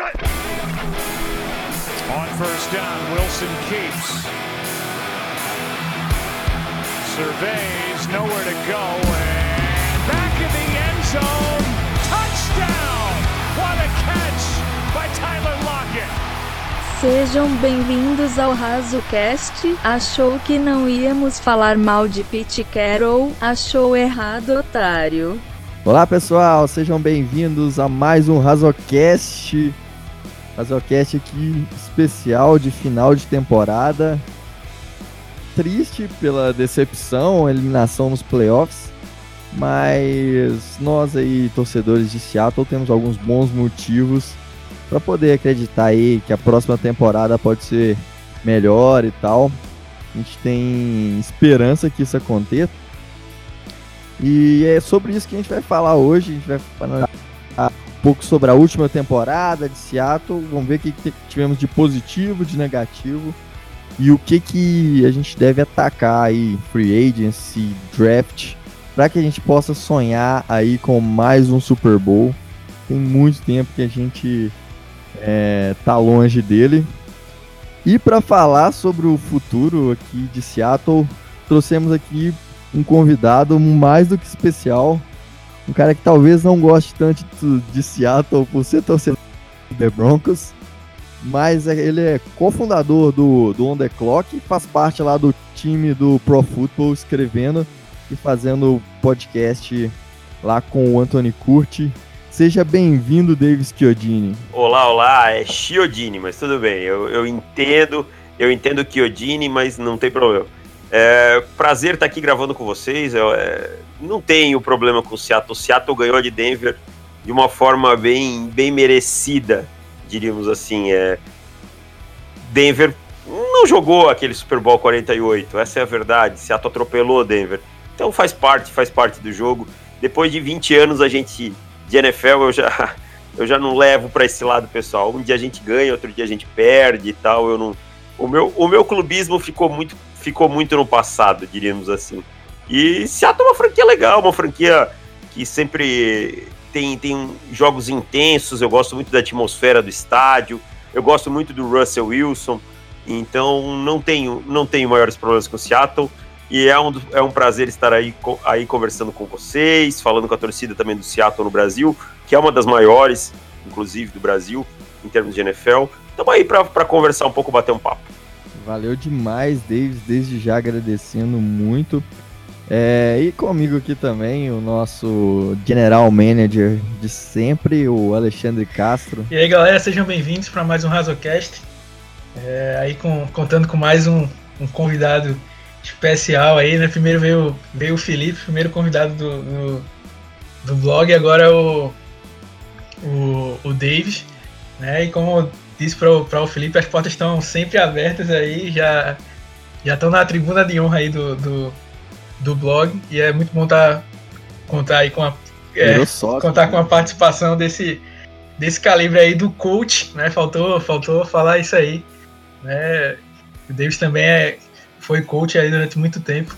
On first down, Wilson keeps. Surveys, nowhere to go, and back in the end zone. Touchdown! What a catch by Tyler Lockett! Sejam bem-vindos ao RazoCast. Achou que não íamos falar mal de Pete Carroll? Achou errado, otário. Olá pessoal, sejam bem-vindos a mais um RazoCast. RazoCast aqui especial de final de temporada. Triste pela decepção, eliminação nos playoffs, mas nós aí, torcedores de Seattle, temos alguns bons motivos para poder acreditar aí que a próxima temporada pode ser melhor e tal. A gente tem esperança que isso aconteça. E é sobre isso que a gente vai falar hoje. A gente vai falar pouco sobre a última temporada de Seattle. Vamos ver o que tivemos de positivo, de negativo. E o que, que a gente deve atacar aí, free agency, draft, para que a gente possa sonhar aí com mais um Super Bowl. Tem muito tempo que a gente é, tá longe dele. E para falar sobre o futuro aqui de Seattle, trouxemos aqui um convidado mais do que especial. Um cara que talvez não goste tanto de Seattle por ser torcedor do Broncos, mas é, ele é cofundador do, do On The Clock e faz parte lá do time do Pro Football, escrevendo e fazendo podcast lá com o Anthony Curti. Seja bem-vindo, Davis Chiodini. Olá, olá, é Chiodini, mas tudo bem, eu, eu entendo, eu entendo Chiodini, mas não tem problema. É, prazer estar aqui gravando com vocês. Eu, é, não tenho problema com o Seattle. O Seattle ganhou de Denver de uma forma bem, bem merecida, diríamos assim. É, Denver não jogou aquele Super Bowl 48, essa é a verdade. Seattle atropelou Denver. Então faz parte, faz parte do jogo. Depois de 20 anos a gente de NFL eu já eu já não levo para esse lado pessoal. Um dia a gente ganha, outro dia a gente perde e tal. Eu não o meu, o meu clubismo ficou muito ficou muito no passado, diríamos assim. E Seattle é uma franquia legal, uma franquia que sempre tem, tem jogos intensos, eu gosto muito da atmosfera do estádio, eu gosto muito do Russell Wilson, então não tenho, não tenho maiores problemas com Seattle. E é um, é um prazer estar aí, aí conversando com vocês, falando com a torcida também do Seattle no Brasil, que é uma das maiores, inclusive, do Brasil, em termos de NFL. Estamos aí para conversar um pouco, bater um papo. Valeu demais, Davis, desde já agradecendo muito. É, e comigo aqui também o nosso General Manager de sempre, o Alexandre Castro. E aí galera, sejam bem-vindos para mais um Razocast. É, aí com, contando com mais um, um, convidado especial aí, né? Primeiro veio, veio o Felipe, primeiro convidado do, do, do blog, agora o, o, o Davis. Né? E como disse para o Felipe, as portas estão sempre abertas aí, já já estão na tribuna de honra aí do, do, do blog e é muito bom tá, contar aí com a é, contar com a participação desse desse calibre aí do coach, né? Faltou faltou falar isso aí, né? O Davis também é, foi coach aí durante muito tempo,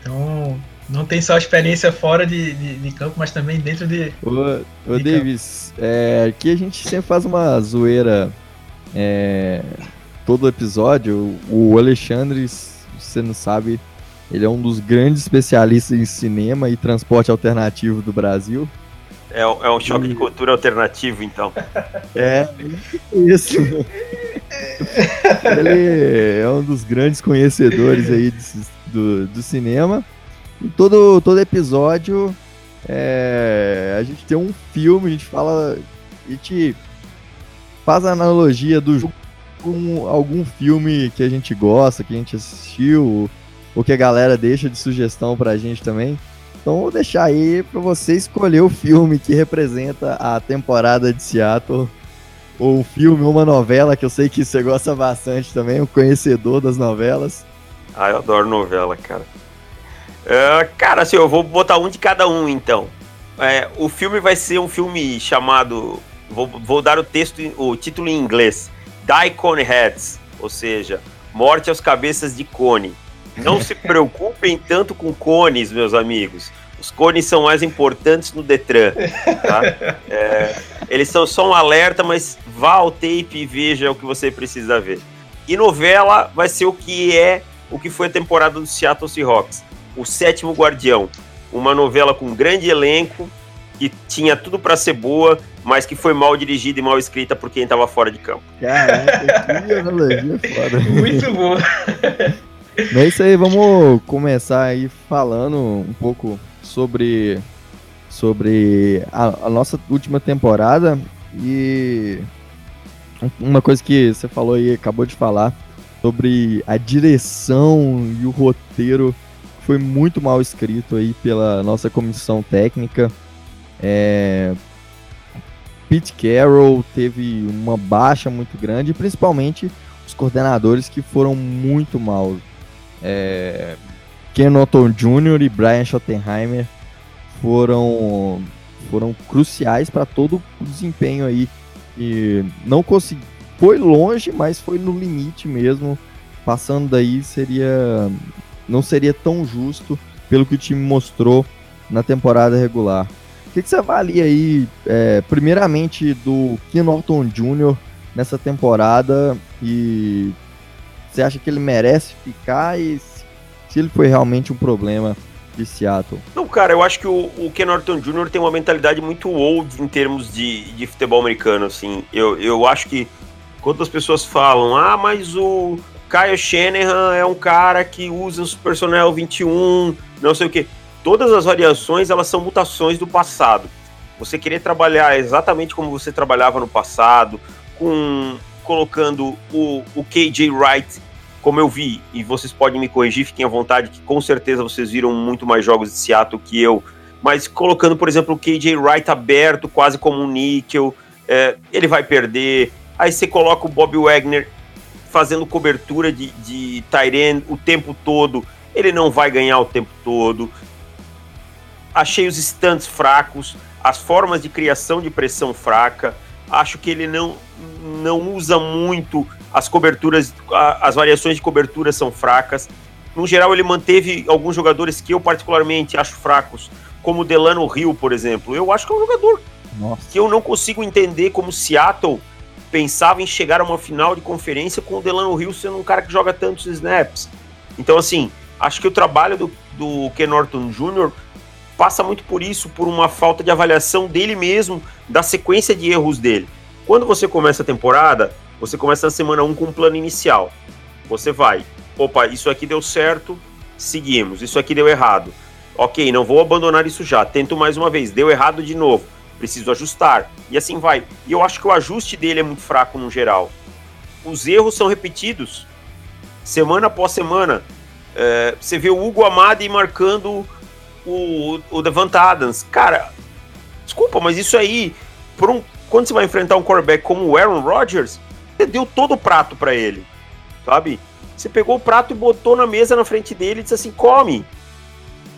então não tem só experiência fora de, de, de, campo, mas também dentro de. Ô, ô de Davis, é, aqui a gente sempre faz uma zoeira é, todo episódio. O Alexandre, você não sabe, ele é um dos grandes especialistas em cinema e transporte alternativo do Brasil. É, é um choque e... de cultura alternativo, então. É, isso. ele é um dos grandes conhecedores aí do, do cinema. E todo, todo episódio é, a gente tem um filme, a gente fala. A gente faz a analogia do jogo com algum filme que a gente gosta, que a gente assistiu, ou que a galera deixa de sugestão pra gente também. Então vou deixar aí pra você escolher o filme que representa a temporada de Seattle. Ou um filme, uma novela, que eu sei que você gosta bastante também, um conhecedor das novelas. Ah, eu adoro novela, cara. Uh, cara, assim, eu vou botar um de cada um, então. É, o filme vai ser um filme chamado Vou, vou dar o texto, o título em inglês. Die Cone Heads, ou seja, morte aos cabeças de cone. Não se preocupem tanto com cones, meus amigos. Os cones são mais importantes no Detran. Tá? É, eles são só um alerta, mas vá ao tape e veja o que você precisa ver. E novela vai ser o que é o que foi a temporada do Seattle Seahawks. O Sétimo Guardião. Uma novela com um grande elenco, que tinha tudo para ser boa, mas que foi mal dirigida e mal escrita por quem estava fora de campo. Caraca, que analogia foda. Muito bom. É isso aí, vamos começar aí falando um pouco sobre, sobre a, a nossa última temporada e uma coisa que você falou aí, acabou de falar, sobre a direção e o roteiro foi muito mal escrito aí pela nossa comissão técnica. É, Pete Carroll teve uma baixa muito grande, principalmente os coordenadores que foram muito mal. É, Ken Norton Jr. e Brian Schottenheimer foram, foram cruciais para todo o desempenho aí. E não consegui, foi longe, mas foi no limite mesmo. Passando daí seria não seria tão justo pelo que o time mostrou na temporada regular que, que você avalia aí, é, primeiramente, do Ken Norton Jr. nessa temporada e você acha que ele merece ficar e se ele foi realmente um problema de Seattle? Não, cara, eu acho que o, o Ken Norton Jr. tem uma mentalidade muito old em termos de, de futebol americano, assim. Eu, eu acho que quando as pessoas falam, ah, mas o Kyle Shanahan é um cara que usa o Personnel 21, não sei o quê todas as variações elas são mutações do passado. Você querer trabalhar exatamente como você trabalhava no passado, com colocando o, o KJ Wright, como eu vi, e vocês podem me corrigir, fiquem à vontade, que com certeza vocês viram muito mais jogos de Seattle que eu, mas colocando, por exemplo, o KJ Wright aberto, quase como um níquel, é, ele vai perder. Aí você coloca o Bob Wagner fazendo cobertura de, de o tempo todo, ele não vai ganhar o tempo todo achei os stands fracos, as formas de criação de pressão fraca. Acho que ele não, não usa muito as coberturas, as variações de cobertura são fracas. No geral, ele manteve alguns jogadores que eu particularmente acho fracos, como o Delano Hill, por exemplo. Eu acho que é um jogador Nossa. que eu não consigo entender como Seattle pensava em chegar a uma final de conferência com o Delano Hill sendo um cara que joga tantos snaps. Então, assim, acho que o trabalho do, do Ken Norton Jr passa muito por isso, por uma falta de avaliação dele mesmo, da sequência de erros dele. Quando você começa a temporada, você começa na semana 1 com um plano inicial. Você vai, opa, isso aqui deu certo, seguimos, isso aqui deu errado. Ok, não vou abandonar isso já, tento mais uma vez, deu errado de novo, preciso ajustar. E assim vai. E eu acho que o ajuste dele é muito fraco no geral. Os erros são repetidos, semana após semana. É, você vê o Hugo Amadi marcando o, o Devant Adams. Cara, desculpa, mas isso aí, por um, quando você vai enfrentar um quarterback como o Aaron Rodgers, você deu todo o prato para ele, sabe? Você pegou o prato e botou na mesa na frente dele e disse assim: come.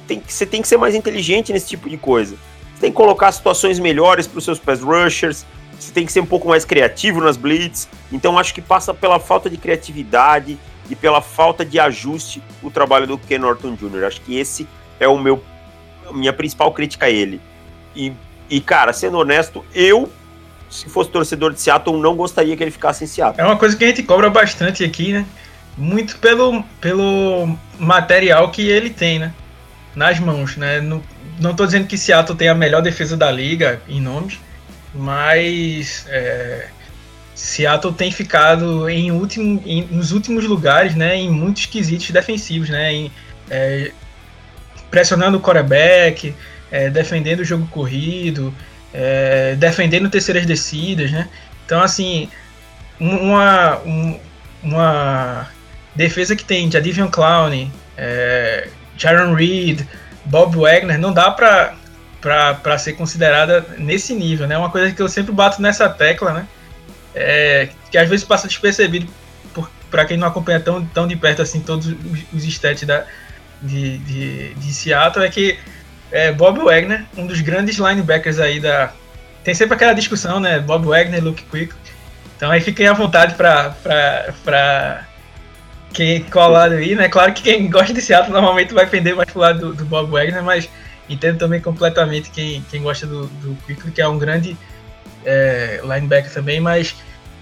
Tem, você tem que ser mais inteligente nesse tipo de coisa. Você tem que colocar situações melhores para os seus pass rushers. Você tem que ser um pouco mais criativo nas blitz. Então acho que passa pela falta de criatividade e pela falta de ajuste o trabalho do Ken Norton Jr. Acho que esse é o meu minha principal crítica a ele. E, e, cara, sendo honesto, eu, se fosse torcedor de Seattle, não gostaria que ele ficasse em Seattle. É uma coisa que a gente cobra bastante aqui, né? Muito pelo, pelo material que ele tem, né? Nas mãos, né? Não, não tô dizendo que Seattle tem a melhor defesa da liga em nomes, mas é, Seattle tem ficado em último, em, nos últimos lugares, né? Em muitos quesitos defensivos, né? Em, é, pressionando o quarterback, é, defendendo o jogo corrido, é, defendendo terceiras descidas, né? Então, assim, uma, uma defesa que tem Jadivion Clowney, é, Jaron Reed, Bob Wagner, não dá para para ser considerada nesse nível, né? Uma coisa que eu sempre bato nessa tecla, né? É, que às vezes passa despercebido para quem não acompanha tão, tão de perto assim todos os, os stats da, de, de, de Seattle é que é, Bob Wagner, um dos grandes linebackers aí da. Tem sempre aquela discussão, né? Bob Wagner, Luke Quick. Então aí fiquem à vontade para quem qual lado aí, né? Claro que quem gosta de Seattle normalmente vai pender mais pro lado do, do Bob Wagner, mas entendo também completamente quem, quem gosta do, do Quickly, que é um grande é, linebacker também, mas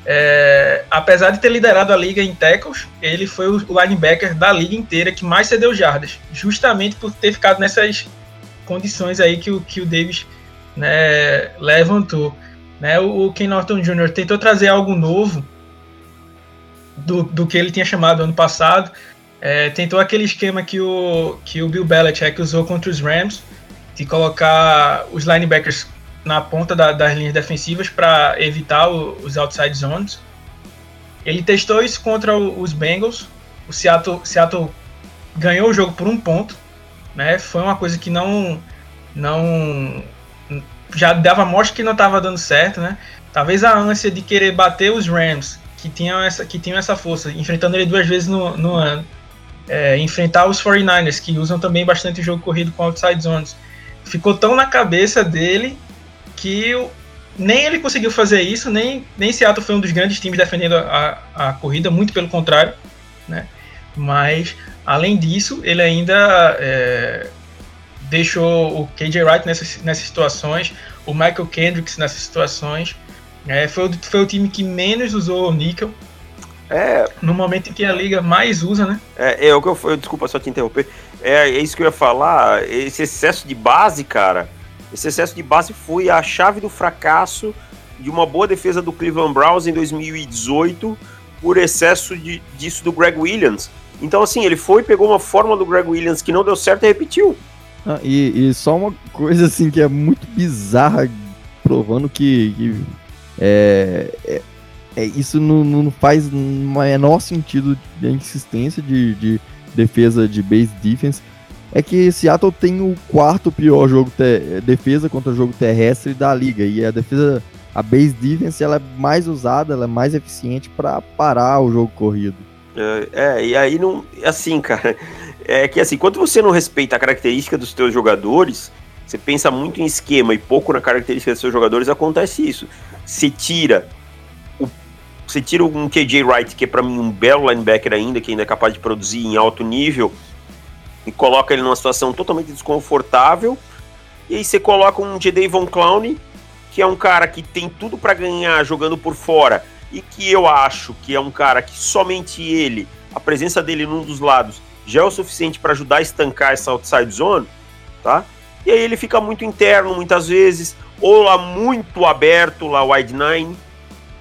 é, apesar de ter liderado a liga em tackles, ele foi o linebacker da liga inteira que mais cedeu jardas, justamente por ter ficado nessas condições aí que o, que o Davis né, levantou. Né, o, Ken Norton Jr. tentou trazer algo novo do, do que ele tinha chamado ano passado. É, tentou aquele esquema que o, que o Bill Belichick usou contra os Rams, de colocar os linebackers na ponta da, das linhas defensivas para evitar o, os outside zones. Ele testou isso contra o, os Bengals. O Seattle, Seattle ganhou o jogo por um ponto. Né? Foi uma coisa que não, não já dava mostra que não estava dando certo. Né? Talvez a ânsia de querer bater os Rams, que tinham essa, que tinham essa força, enfrentando ele duas vezes no, no ano. É, enfrentar os 49ers, que usam também bastante o jogo corrido com outside zones. Ficou tão na cabeça dele que nem ele conseguiu fazer isso, nem, nem Seattle foi um dos grandes times defendendo a, a corrida, muito pelo contrário, né? Mas, além disso, ele ainda é, deixou o KJ Wright nessas, nessas situações, o Michael Kendricks nessas situações. É, foi, foi o time que menos usou o níquel. É. No momento em que a liga mais usa, né? É, é o que eu, eu desculpa só te interromper. É, é isso que eu ia falar. Esse excesso de base, cara esse excesso de base foi a chave do fracasso de uma boa defesa do Cleveland Browns em 2018 por excesso de, disso do Greg Williams. Então, assim, ele foi, pegou uma fórmula do Greg Williams que não deu certo e repetiu. Ah, e, e, só uma coisa, assim, que é muito bizarra, provando que, que é, é, é, isso não, não faz o menor sentido de insistência de, de defesa de base defense é que Seattle tem o quarto pior jogo defesa contra o jogo terrestre da liga e a defesa a base defense ela é mais usada, ela é mais eficiente para parar o jogo corrido. É, é, e aí não, assim, cara, é que assim, quando você não respeita a característica dos seus jogadores, você pensa muito em esquema e pouco na característica dos seus jogadores, acontece isso. Você tira você tira um KJ Wright, que é para mim um belo linebacker ainda, que ainda é capaz de produzir em alto nível, e coloca ele numa situação totalmente desconfortável. E aí você coloca um Von Clown, que é um cara que tem tudo para ganhar jogando por fora e que eu acho que é um cara que somente ele, a presença dele num dos lados, já é o suficiente para ajudar a estancar essa outside zone, tá? E aí ele fica muito interno muitas vezes, ou lá muito aberto, lá wide nine,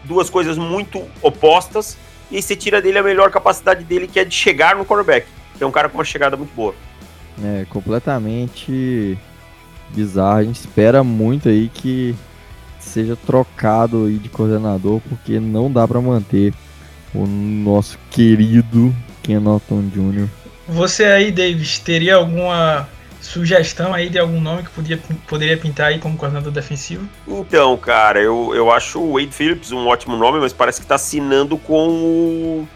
duas coisas muito opostas, e aí você tira dele a melhor capacidade dele, que é de chegar no quarterback é um cara com uma chegada muito boa. É, completamente bizarro. A gente espera muito aí que seja trocado aí de coordenador, porque não dá para manter o nosso querido Ken Norton Jr. Você aí, Davis, teria alguma sugestão aí de algum nome que podia, poderia pintar aí como coordenador defensivo? Então, cara, eu, eu acho o Wade Phillips um ótimo nome, mas parece que tá assinando com o,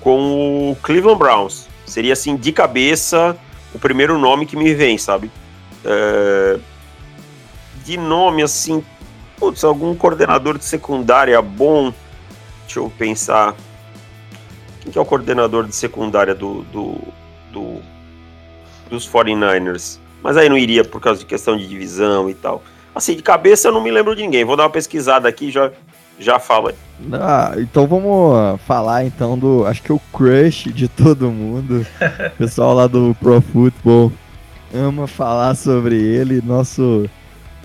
com o Cleveland Browns. Seria assim, de cabeça, o primeiro nome que me vem, sabe? É... De nome, assim, putz, algum coordenador de secundária bom. Deixa eu pensar. Quem que é o coordenador de secundária do, do, do dos 49ers? Mas aí não iria por causa de questão de divisão e tal. Assim, de cabeça eu não me lembro de ninguém. Vou dar uma pesquisada aqui já já fala. Ah, então vamos falar então do, acho que é o crush de todo mundo. O pessoal lá do Pro Football ama falar sobre ele, nosso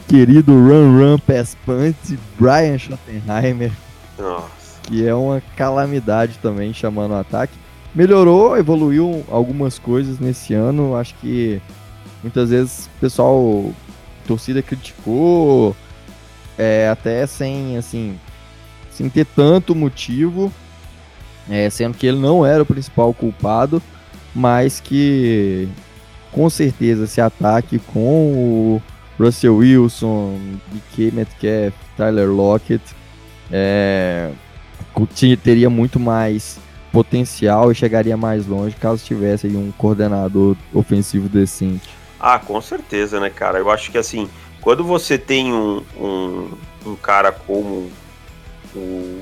querido Run Run Pass Punt, Brian Schottenheimer. Nossa. Que é uma calamidade também chamando o ataque. Melhorou, evoluiu algumas coisas nesse ano. Acho que muitas vezes o pessoal, torcida criticou, é, até sem, assim, sem ter tanto motivo, é, sendo que ele não era o principal culpado, mas que com certeza esse ataque com o Russell Wilson, DK Metcalf, Tyler Lockett, é, teria muito mais potencial e chegaria mais longe caso tivesse um coordenador ofensivo decente. Ah, com certeza, né, cara? Eu acho que assim, quando você tem um, um, um cara como o,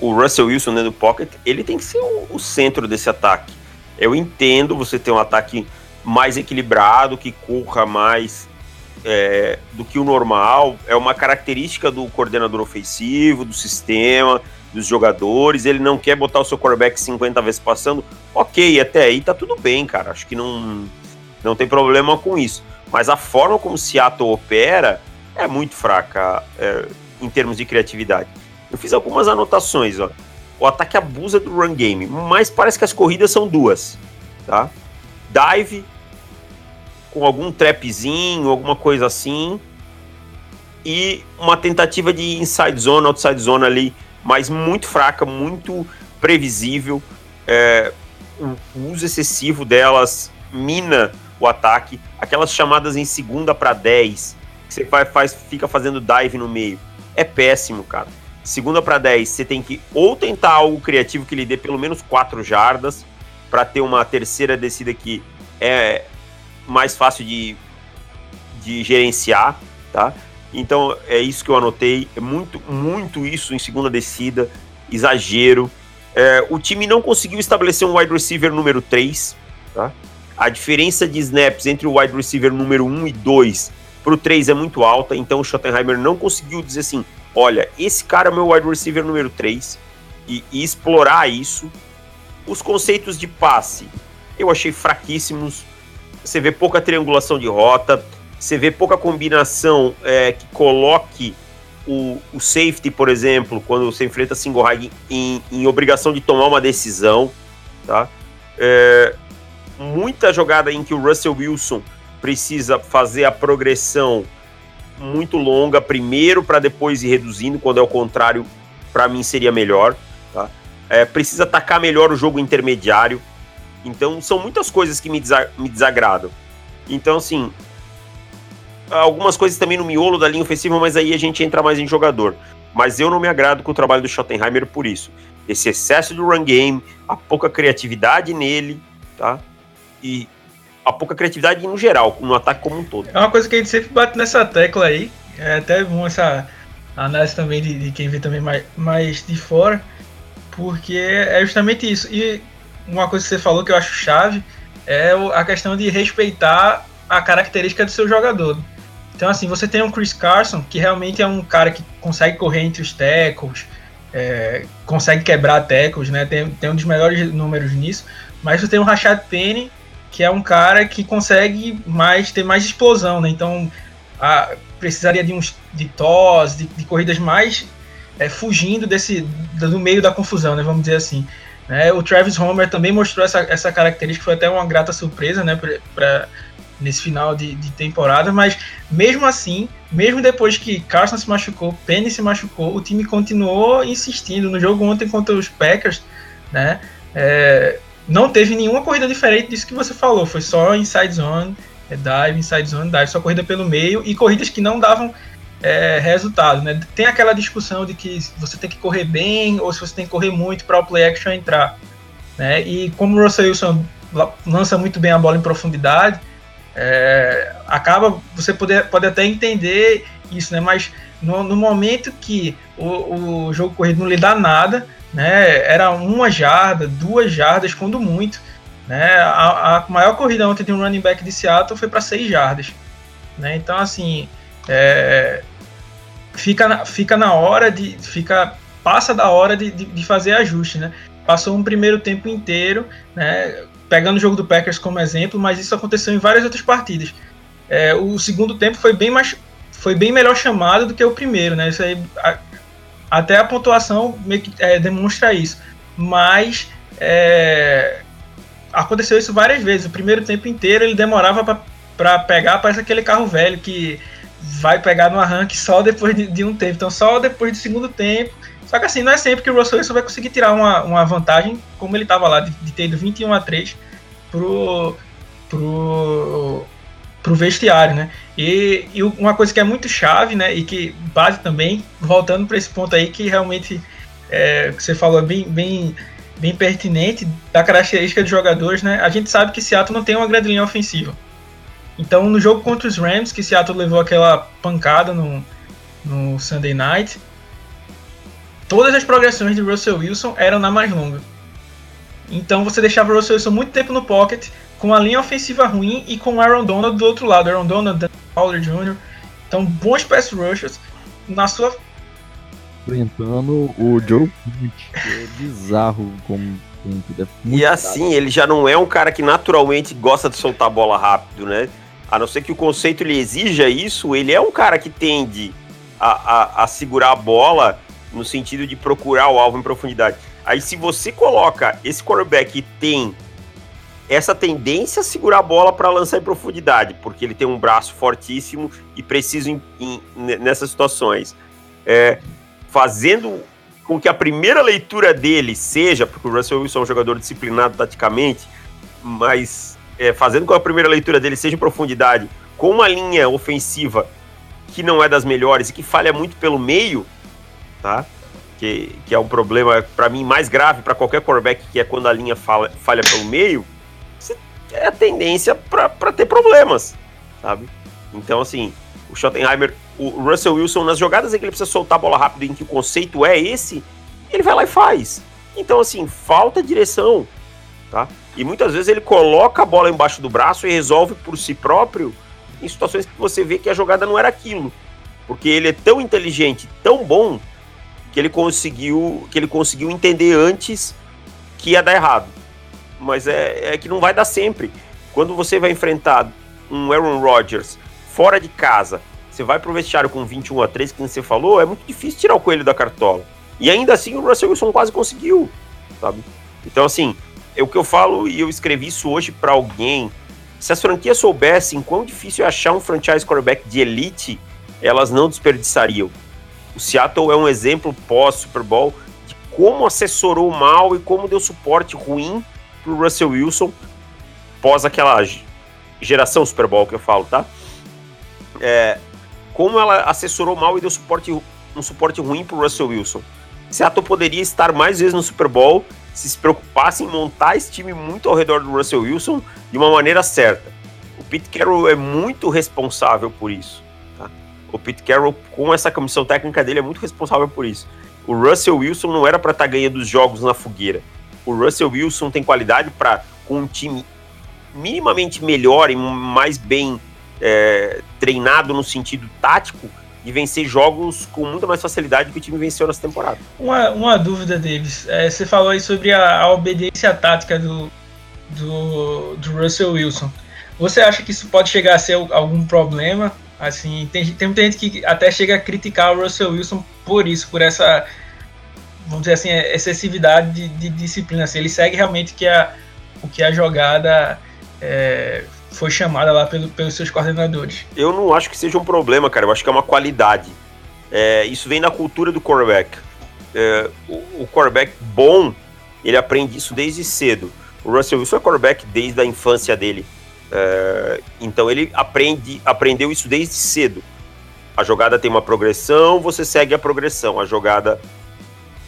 o Russell Wilson dentro do pocket, ele tem que ser o, o centro desse ataque. Eu entendo você ter um ataque mais equilibrado, que corra mais é, do que o normal. É uma característica do coordenador ofensivo, do sistema, dos jogadores. Ele não quer botar o seu quarterback 50 vezes passando. Ok, até aí tá tudo bem, cara. Acho que não, não tem problema com isso. Mas a forma como Seattle opera é muito fraca é, em termos de criatividade. Eu fiz algumas anotações, ó. O ataque abusa do run game, mas parece que as corridas são duas, tá? Dive com algum trapzinho, alguma coisa assim, e uma tentativa de inside zone, outside zone ali, mas muito fraca, muito previsível. É, o uso excessivo delas mina o ataque. Aquelas chamadas em segunda para 10, que você faz, fica fazendo dive no meio, é péssimo, cara. Segunda para 10, você tem que ou tentar algo criativo que lhe dê pelo menos 4 jardas, para ter uma terceira descida que é mais fácil de, de gerenciar, tá? Então é isso que eu anotei, é muito, muito isso em segunda descida, exagero. É, o time não conseguiu estabelecer um wide receiver número 3, tá? A diferença de snaps entre o wide receiver número 1 e 2 para o 3 é muito alta, então o Schottenheimer não conseguiu dizer assim: olha, esse cara é meu wide receiver número 3 e, e explorar isso. Os conceitos de passe eu achei fraquíssimos você vê pouca triangulação de rota, você vê pouca combinação é, que coloque o, o, safety, por exemplo, quando você enfrenta single high em, em obrigação de tomar uma decisão, tá? É, muita jogada em que o Russell Wilson precisa fazer a progressão muito longa primeiro para depois ir reduzindo, quando é o contrário, para mim seria melhor, tá? É, precisa atacar melhor o jogo intermediário, então, são muitas coisas que me, desa me desagradam. Então, assim, algumas coisas também no miolo da linha ofensiva, mas aí a gente entra mais em jogador. Mas eu não me agrado com o trabalho do Schottenheimer por isso. Esse excesso do run game, a pouca criatividade nele, tá? E a pouca criatividade no geral, no ataque como um todo. É uma coisa que a gente sempre bate nessa tecla aí. É até bom essa análise também de, de quem vê também mais, mais de fora, porque é justamente isso. E uma coisa que você falou que eu acho chave é a questão de respeitar a característica do seu jogador. Então, assim, você tem um Chris Carson, que realmente é um cara que consegue correr entre os tackles, é, consegue quebrar tackles, né? Tem, tem um dos melhores números nisso. Mas você tem o Rashad Penny, que é um cara que consegue mais ter mais explosão, né? Então, a, precisaria de uns de tos, de, de corridas mais é, fugindo desse do meio da confusão, né? Vamos dizer assim. Né? O Travis Homer também mostrou essa, essa característica, foi até uma grata surpresa né, para nesse final de, de, temporada, mas mesmo assim, mesmo depois que Carson se machucou, Penny se machucou, o time continuou insistindo. No jogo ontem contra os Packers, né, é, não teve nenhuma corrida diferente disso que você falou, foi só inside zone, é dive, inside zone, dive, só corrida pelo meio e corridas que não davam é, resultado. Né? Tem aquela discussão de que você tem que correr bem ou se você tem que correr muito para o play action entrar. Né? E como o Russell Wilson lança muito bem a bola em profundidade, é, acaba você pode, pode até entender isso, né? mas no, no momento que o, o, jogo corrido não lhe dá nada, né? era uma jarda, duas jardas, quando muito. Né? A, a maior corrida ontem de um running back de Seattle foi para seis jardas. Né? Então, assim, é, fica, fica na hora de. fica Passa da hora de, de, de fazer ajuste, né? Passou um primeiro tempo inteiro, né? Pegando o jogo do Packers como exemplo, mas isso aconteceu em várias outras partidas. É, o segundo tempo foi bem mais foi bem melhor chamado do que o primeiro, né? Isso aí, até a pontuação meio que é, demonstra isso. Mas é, aconteceu isso várias vezes. O primeiro tempo inteiro ele demorava para pegar, parece aquele carro velho que vai pegar no arranque só depois de, de, um tempo. Então, só depois do segundo tempo. Só que assim, não é sempre que o Russell Wilson vai conseguir tirar uma, uma vantagem, como ele estava lá, de, de ter ido 21 a 3 pro, pro, pro vestiário, né? E, e uma coisa que é muito chave, né? E que base também, voltando para esse ponto aí, que realmente é, que você falou bem, bem, bem pertinente da característica dos jogadores, né? A gente sabe que Seattle não tem uma grande linha ofensiva. Então, no jogo contra os Rams, que Seattle levou aquela pancada no, no Sunday Night, todas as progressões de Russell Wilson eram na mais longa. Então, você deixava o Russell Wilson muito tempo no pocket com a linha ofensiva ruim e com o Aaron Donald do outro lado. Aaron Donald, Dan Fowler Jr. Então, bons pass rushers na sua. Enfrentando o Joe que é bizarro como. É e assim, ele já não é um cara que naturalmente gosta de soltar a bola rápido, né? A não ser que o conceito lhe exija isso, ele é um cara que tende a, a, a segurar a bola no sentido de procurar o alvo em profundidade. Aí, se você coloca esse quarterback que tem essa tendência a segurar a bola para lançar em profundidade, porque ele tem um braço fortíssimo e preciso em, em, nessas situações. É, fazendo com que a primeira leitura dele seja, porque o Russell Wilson é um jogador disciplinado taticamente, mas é, fazendo com que a primeira leitura dele seja em profundidade, com uma linha ofensiva que não é das melhores e que falha muito pelo meio, tá? Que, que é um problema, para mim, mais grave para qualquer quarterback, que é quando a linha falha, falha pelo meio é a tendência para ter problemas, sabe? Então, assim, o Schottenheimer, o Russell Wilson, nas jogadas em que ele precisa soltar a bola rápido, em que o conceito é esse, ele vai lá e faz. Então, assim, falta direção, tá? E muitas vezes ele coloca a bola embaixo do braço e resolve por si próprio em situações que você vê que a jogada não era aquilo. Porque ele é tão inteligente, tão bom, que ele conseguiu, que ele conseguiu entender antes que ia dar errado mas é, é que não vai dar sempre. Quando você vai enfrentar um Aaron Rodgers fora de casa, você vai pro vestiário com 21 a 3, que você falou, é muito difícil tirar o coelho da cartola. E ainda assim o Russell Wilson quase conseguiu, sabe? Então, assim, é o que eu falo e eu escrevi isso hoje para alguém. Se as franquias soubessem quão difícil é achar um franchise quarterback de elite, elas não desperdiçariam. O Seattle é um exemplo pós-Super Bowl de como assessorou mal e como deu suporte ruim pro Russell Wilson pós aquela geração Super Bowl que eu falo, tá? É, como ela assessorou mal e deu suporte, um suporte ruim pro Russell Wilson. Seattle poderia estar mais vezes no Super Bowl se se preocupasse em montar esse time muito ao redor do Russell Wilson de uma maneira certa. O Pete Carroll é muito responsável por isso. Tá? O Pete Carroll, com essa comissão técnica dele, é muito responsável por isso. O Russell Wilson não era para estar tá ganhando os jogos na fogueira o Russell Wilson tem qualidade para, com um time minimamente melhor e mais bem é, treinado no sentido tático, e vencer jogos com muita mais facilidade do que o time venceu nessa temporada. Uma, uma dúvida, Davis. É, você falou aí sobre a, a obediência tática do, do, do, Russell Wilson. Você acha que isso pode chegar a ser algum problema? Assim, tem, tem muita gente que até chega a criticar o Russell Wilson por isso, por essa vamos dizer assim, é excessividade de, de disciplina. Assim, ele segue realmente que a, o que a jogada é, foi chamada lá pelo, pelos seus coordenadores. Eu não acho que seja um problema, cara. Eu acho que é uma qualidade. É, isso vem na cultura do quarterback. É, o, o quarterback bom, ele aprende isso desde cedo. O Russell Wilson é quarterback desde a infância dele. É, então ele aprende, aprendeu isso desde cedo. A jogada tem uma progressão, você segue a progressão. A jogada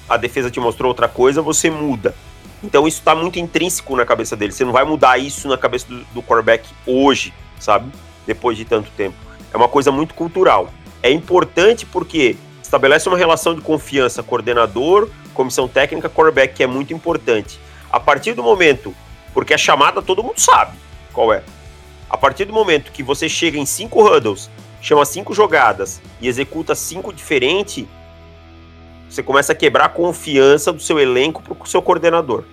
a defesa te mostrou outra coisa, você muda. Então isso está muito intrínseco na cabeça dele. Você não vai mudar isso na cabeça do, do quarterback hoje, sabe? Depois de tanto tempo. É uma coisa muito cultural. É importante porque estabelece uma relação de confiança coordenador, comissão técnica, quarterback, que é muito importante. A partir do momento, porque a chamada todo mundo sabe qual é. A partir do momento que você chega em cinco huddles, chama cinco jogadas e executa cinco diferentes, você começa a quebrar a confiança do seu elenco para o seu coordenador.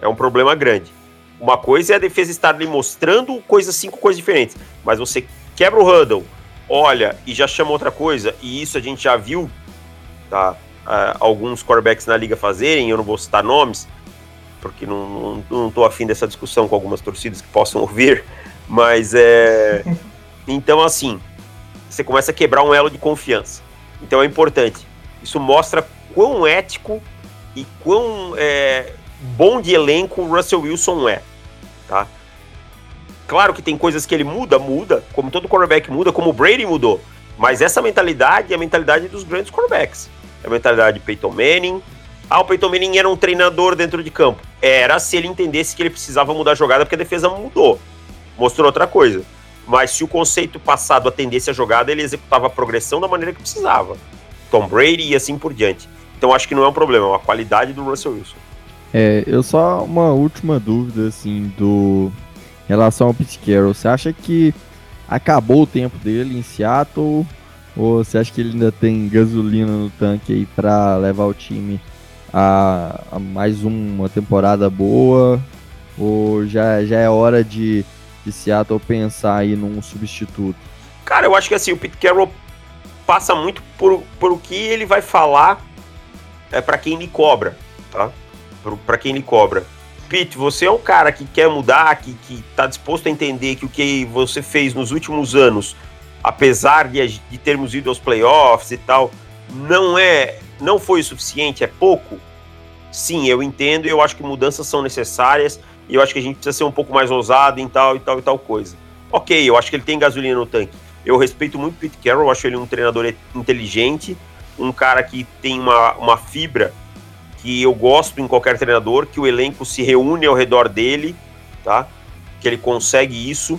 É um problema grande. Uma coisa é a defesa estar lhe mostrando coisas, cinco coisas diferentes, mas você quebra o huddle, olha e já chama outra coisa, e isso a gente já viu, tá? Uh, alguns quarterbacks na liga fazerem, eu não vou citar nomes, porque não, não, não afim dessa discussão com algumas torcidas que possam ouvir, mas é. Então, assim, você começa a quebrar um elo de confiança. Então é importante. Isso mostra quão ético e quão é, bom de elenco o Russell Wilson é, tá? Claro que tem coisas que ele muda, muda, como todo quarterback muda, como o Brady mudou. Mas essa mentalidade é a mentalidade dos grandes quarterbacks. É a mentalidade de Peyton Manning. Ah, o Peyton Manning era um treinador dentro de campo. Era se ele entendesse que ele precisava mudar a jogada porque a defesa mudou. Mostrou outra coisa. Mas se o conceito passado atendesse a jogada, ele executava a progressão da maneira que precisava. Tom Brady e assim por diante. Então acho que não é um problema, é uma qualidade do Russell Wilson. É, eu só uma última dúvida assim do Em relação ao Pete Carroll, você acha que acabou o tempo dele em Seattle? Ou você acha que ele ainda tem gasolina no tanque aí para levar o time a, a, mais uma temporada boa? Ou já, já é hora de, de Seattle pensar aí num substituto? Cara, eu acho que assim, o Pete Carroll passa muito por, por o que ele vai falar é, para quem lhe cobra, tá? Para quem lhe cobra. Pete, você é um cara que quer mudar, que, que tá disposto a entender que o que você fez nos últimos anos, apesar de, de termos ido aos playoffs e tal, não é, não foi o suficiente, é pouco. Sim, eu entendo e eu acho que mudanças são necessárias e eu acho que a gente precisa ser um pouco mais ousado em tal e tal e tal coisa. Ok, eu acho que ele tem gasolina no tanque. Eu respeito muito o Pete Carroll, acho ele um treinador inteligente, um cara que tem uma, uma fibra que eu gosto em qualquer treinador, que o elenco se reúne ao redor dele, tá? Que ele consegue isso.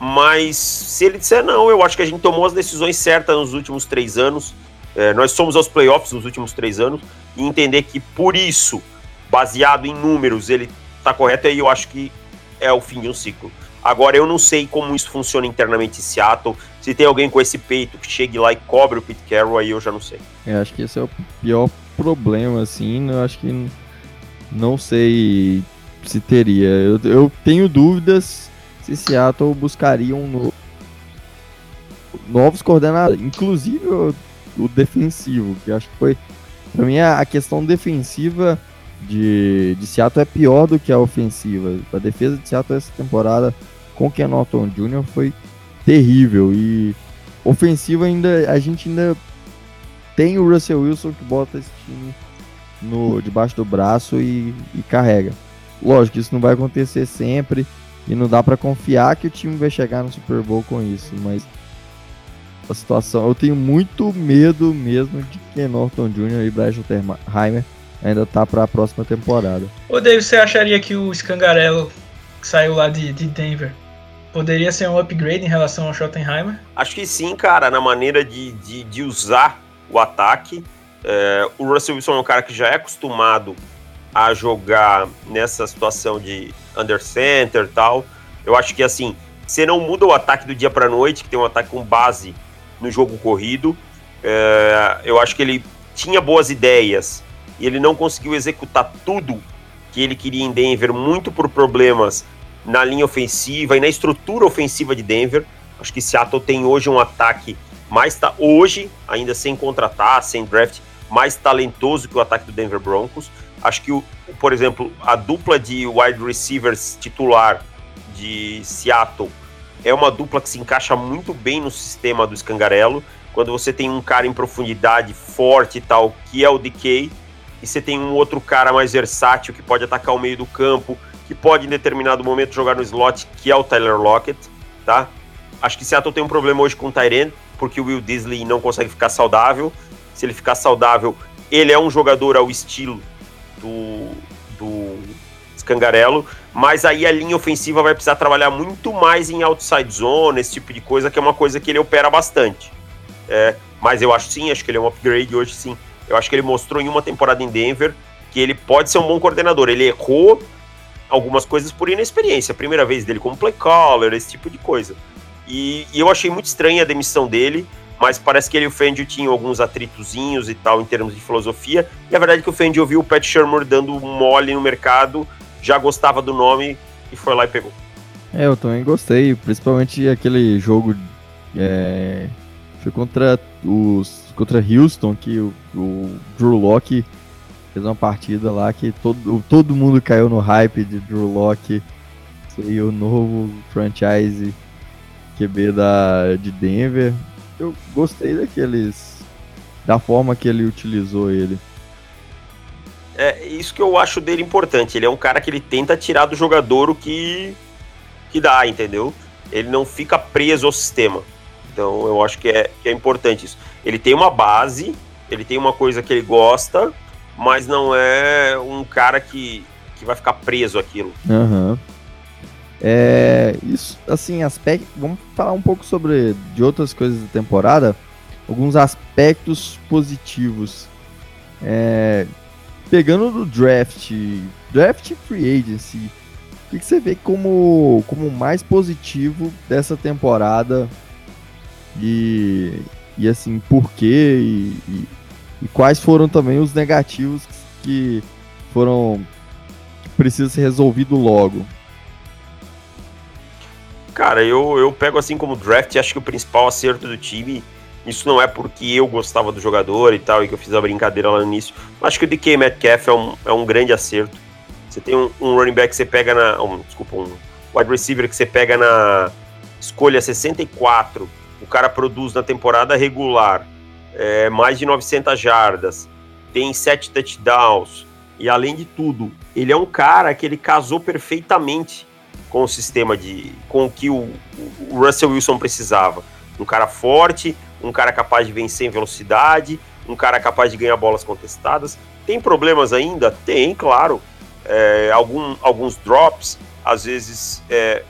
Mas se ele disser não, eu acho que a gente tomou as decisões certas nos últimos três anos. É, nós somos aos playoffs nos últimos três anos e entender que por isso, baseado em números, ele tá correto, aí eu acho que é o fim de um ciclo. Agora, eu não sei como isso funciona internamente em Seattle. Se tem alguém com esse peito que chegue lá e cobre o Pete Carroll, aí eu já não sei. Eu é, acho que esse é o pior problema, assim. Eu acho que não sei se teria. Eu, eu tenho dúvidas se Seattle buscaria um novo, novos coordenadores, inclusive o, o, defensivo, que acho que foi. Pra mim, a, a questão defensiva de, de Seattle é pior do que a ofensiva. A defesa de Seattle essa temporada com Ken Norton Jr. foi terrível. E ofensiva ainda, a gente ainda tem o Russell Wilson que bota esse time no, debaixo do braço e, e carrega. Lógico, isso não vai acontecer sempre e não dá para confiar que o time vai chegar no Super Bowl com isso, mas a situação, eu tenho muito medo mesmo de que Norton Jr. e Bryce Heimer ainda tá para a próxima temporada. Ô David, você acharia que o Scangarello que saiu lá de, de Denver poderia ser um upgrade em relação ao Schottenheimer? Acho que sim, cara, na maneira de, de, de usar o ataque. É, o Russell Wilson é um cara que já é acostumado a jogar nessa situação de under center e tal. Eu acho que assim, você não muda o ataque do dia para noite, que tem um ataque com base no jogo corrido. É, eu acho que ele tinha boas ideias e ele não conseguiu executar tudo que ele queria em Denver, muito por problemas na linha ofensiva e na estrutura ofensiva de Denver. Acho que Seattle tem hoje um ataque mais tá hoje, ainda sem contratar, sem draft, mais talentoso que o ataque do Denver Broncos. Acho que, o, por exemplo, a dupla de wide receivers titular de Seattle é uma dupla que se encaixa muito bem no sistema do Scangarello. Quando você tem um cara em profundidade forte e tal, que é o DK, e você tem um outro cara mais versátil que pode atacar o meio do campo, que pode em determinado momento jogar no slot, que é o Tyler Lockett, tá? Acho que Seattle tem um problema hoje com o Tyrant, porque o Will Disley não consegue ficar saudável. Se ele ficar saudável, ele é um jogador ao estilo do, do Scangarello, mas aí a linha ofensiva vai precisar trabalhar muito mais em outside zone, esse tipo de coisa, que é uma coisa que ele opera bastante. É, mas eu acho sim, acho que ele é um upgrade hoje sim. Eu acho que ele mostrou em uma temporada em Denver que ele pode ser um bom coordenador. Ele errou algumas coisas por inexperiência. primeira vez dele como play caller, esse tipo de coisa. E, e, eu achei muito estranha a demissão dele, mas parece que ele e o Fendi tinham alguns atritozinhos e tal em termos de filosofia. E a verdade é que o Fendi ouviu o Pat Shermer dando mole no mercado, já gostava do nome e foi lá e pegou. É, eu também gostei, principalmente aquele jogo é, foi contra os contra Houston que o, o Drew Locke fez uma partida lá que todo, todo mundo caiu no hype de Drew Locke ser o novo franchise QB da, de Denver. Eu gostei daqueles. da forma que ele utilizou ele. É isso que eu acho dele importante. Ele é um cara que ele tenta tirar do jogador o que, que dá, entendeu? Ele não fica preso ao sistema. Então eu acho que é, que é importante isso. Ele tem uma base, ele tem uma coisa que ele gosta, mas não é um cara que, que vai ficar preso aquilo. Uhum. É, isso, assim, aspecto. Vamos falar um pouco sobre de outras coisas da temporada. Alguns aspectos positivos. É, pegando do draft, draft free agency, O que, que você vê como, como mais positivo dessa temporada e, e assim, por quê e, e, e quais foram também os negativos que foram que precisam ser resolvidos logo? Cara, eu, eu pego assim como draft, acho que o principal acerto do time, isso não é porque eu gostava do jogador e tal, e que eu fiz a brincadeira lá no início, acho que o DK Metcalf é um, é um grande acerto. Você tem um, um running back que você pega na. Um, desculpa, um wide receiver que você pega na escolha 64, o cara produz na temporada regular é, mais de 900 jardas, tem 7 touchdowns, e além de tudo, ele é um cara que ele casou perfeitamente com o sistema de. com o que o, o Russell Wilson precisava. Um cara forte, um cara capaz de vencer em velocidade, um cara capaz de ganhar bolas contestadas. Tem problemas ainda? Tem, claro. É, algum, alguns drops, às vezes é,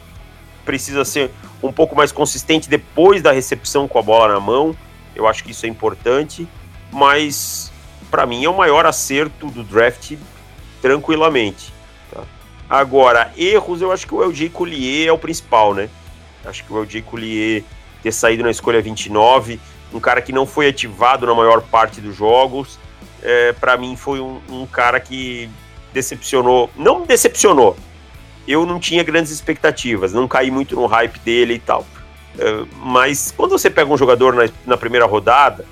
precisa ser um pouco mais consistente depois da recepção com a bola na mão. Eu acho que isso é importante, mas para mim é o maior acerto do draft tranquilamente. Agora, erros, eu acho que o LJ Collier é o principal, né? Acho que o LJ Collier ter saído na escolha 29, um cara que não foi ativado na maior parte dos jogos, é, para mim foi um, um, cara que decepcionou. Não decepcionou. Eu não tinha grandes expectativas, não caí muito no hype dele e tal. É, mas quando você pega um jogador na, na primeira rodada,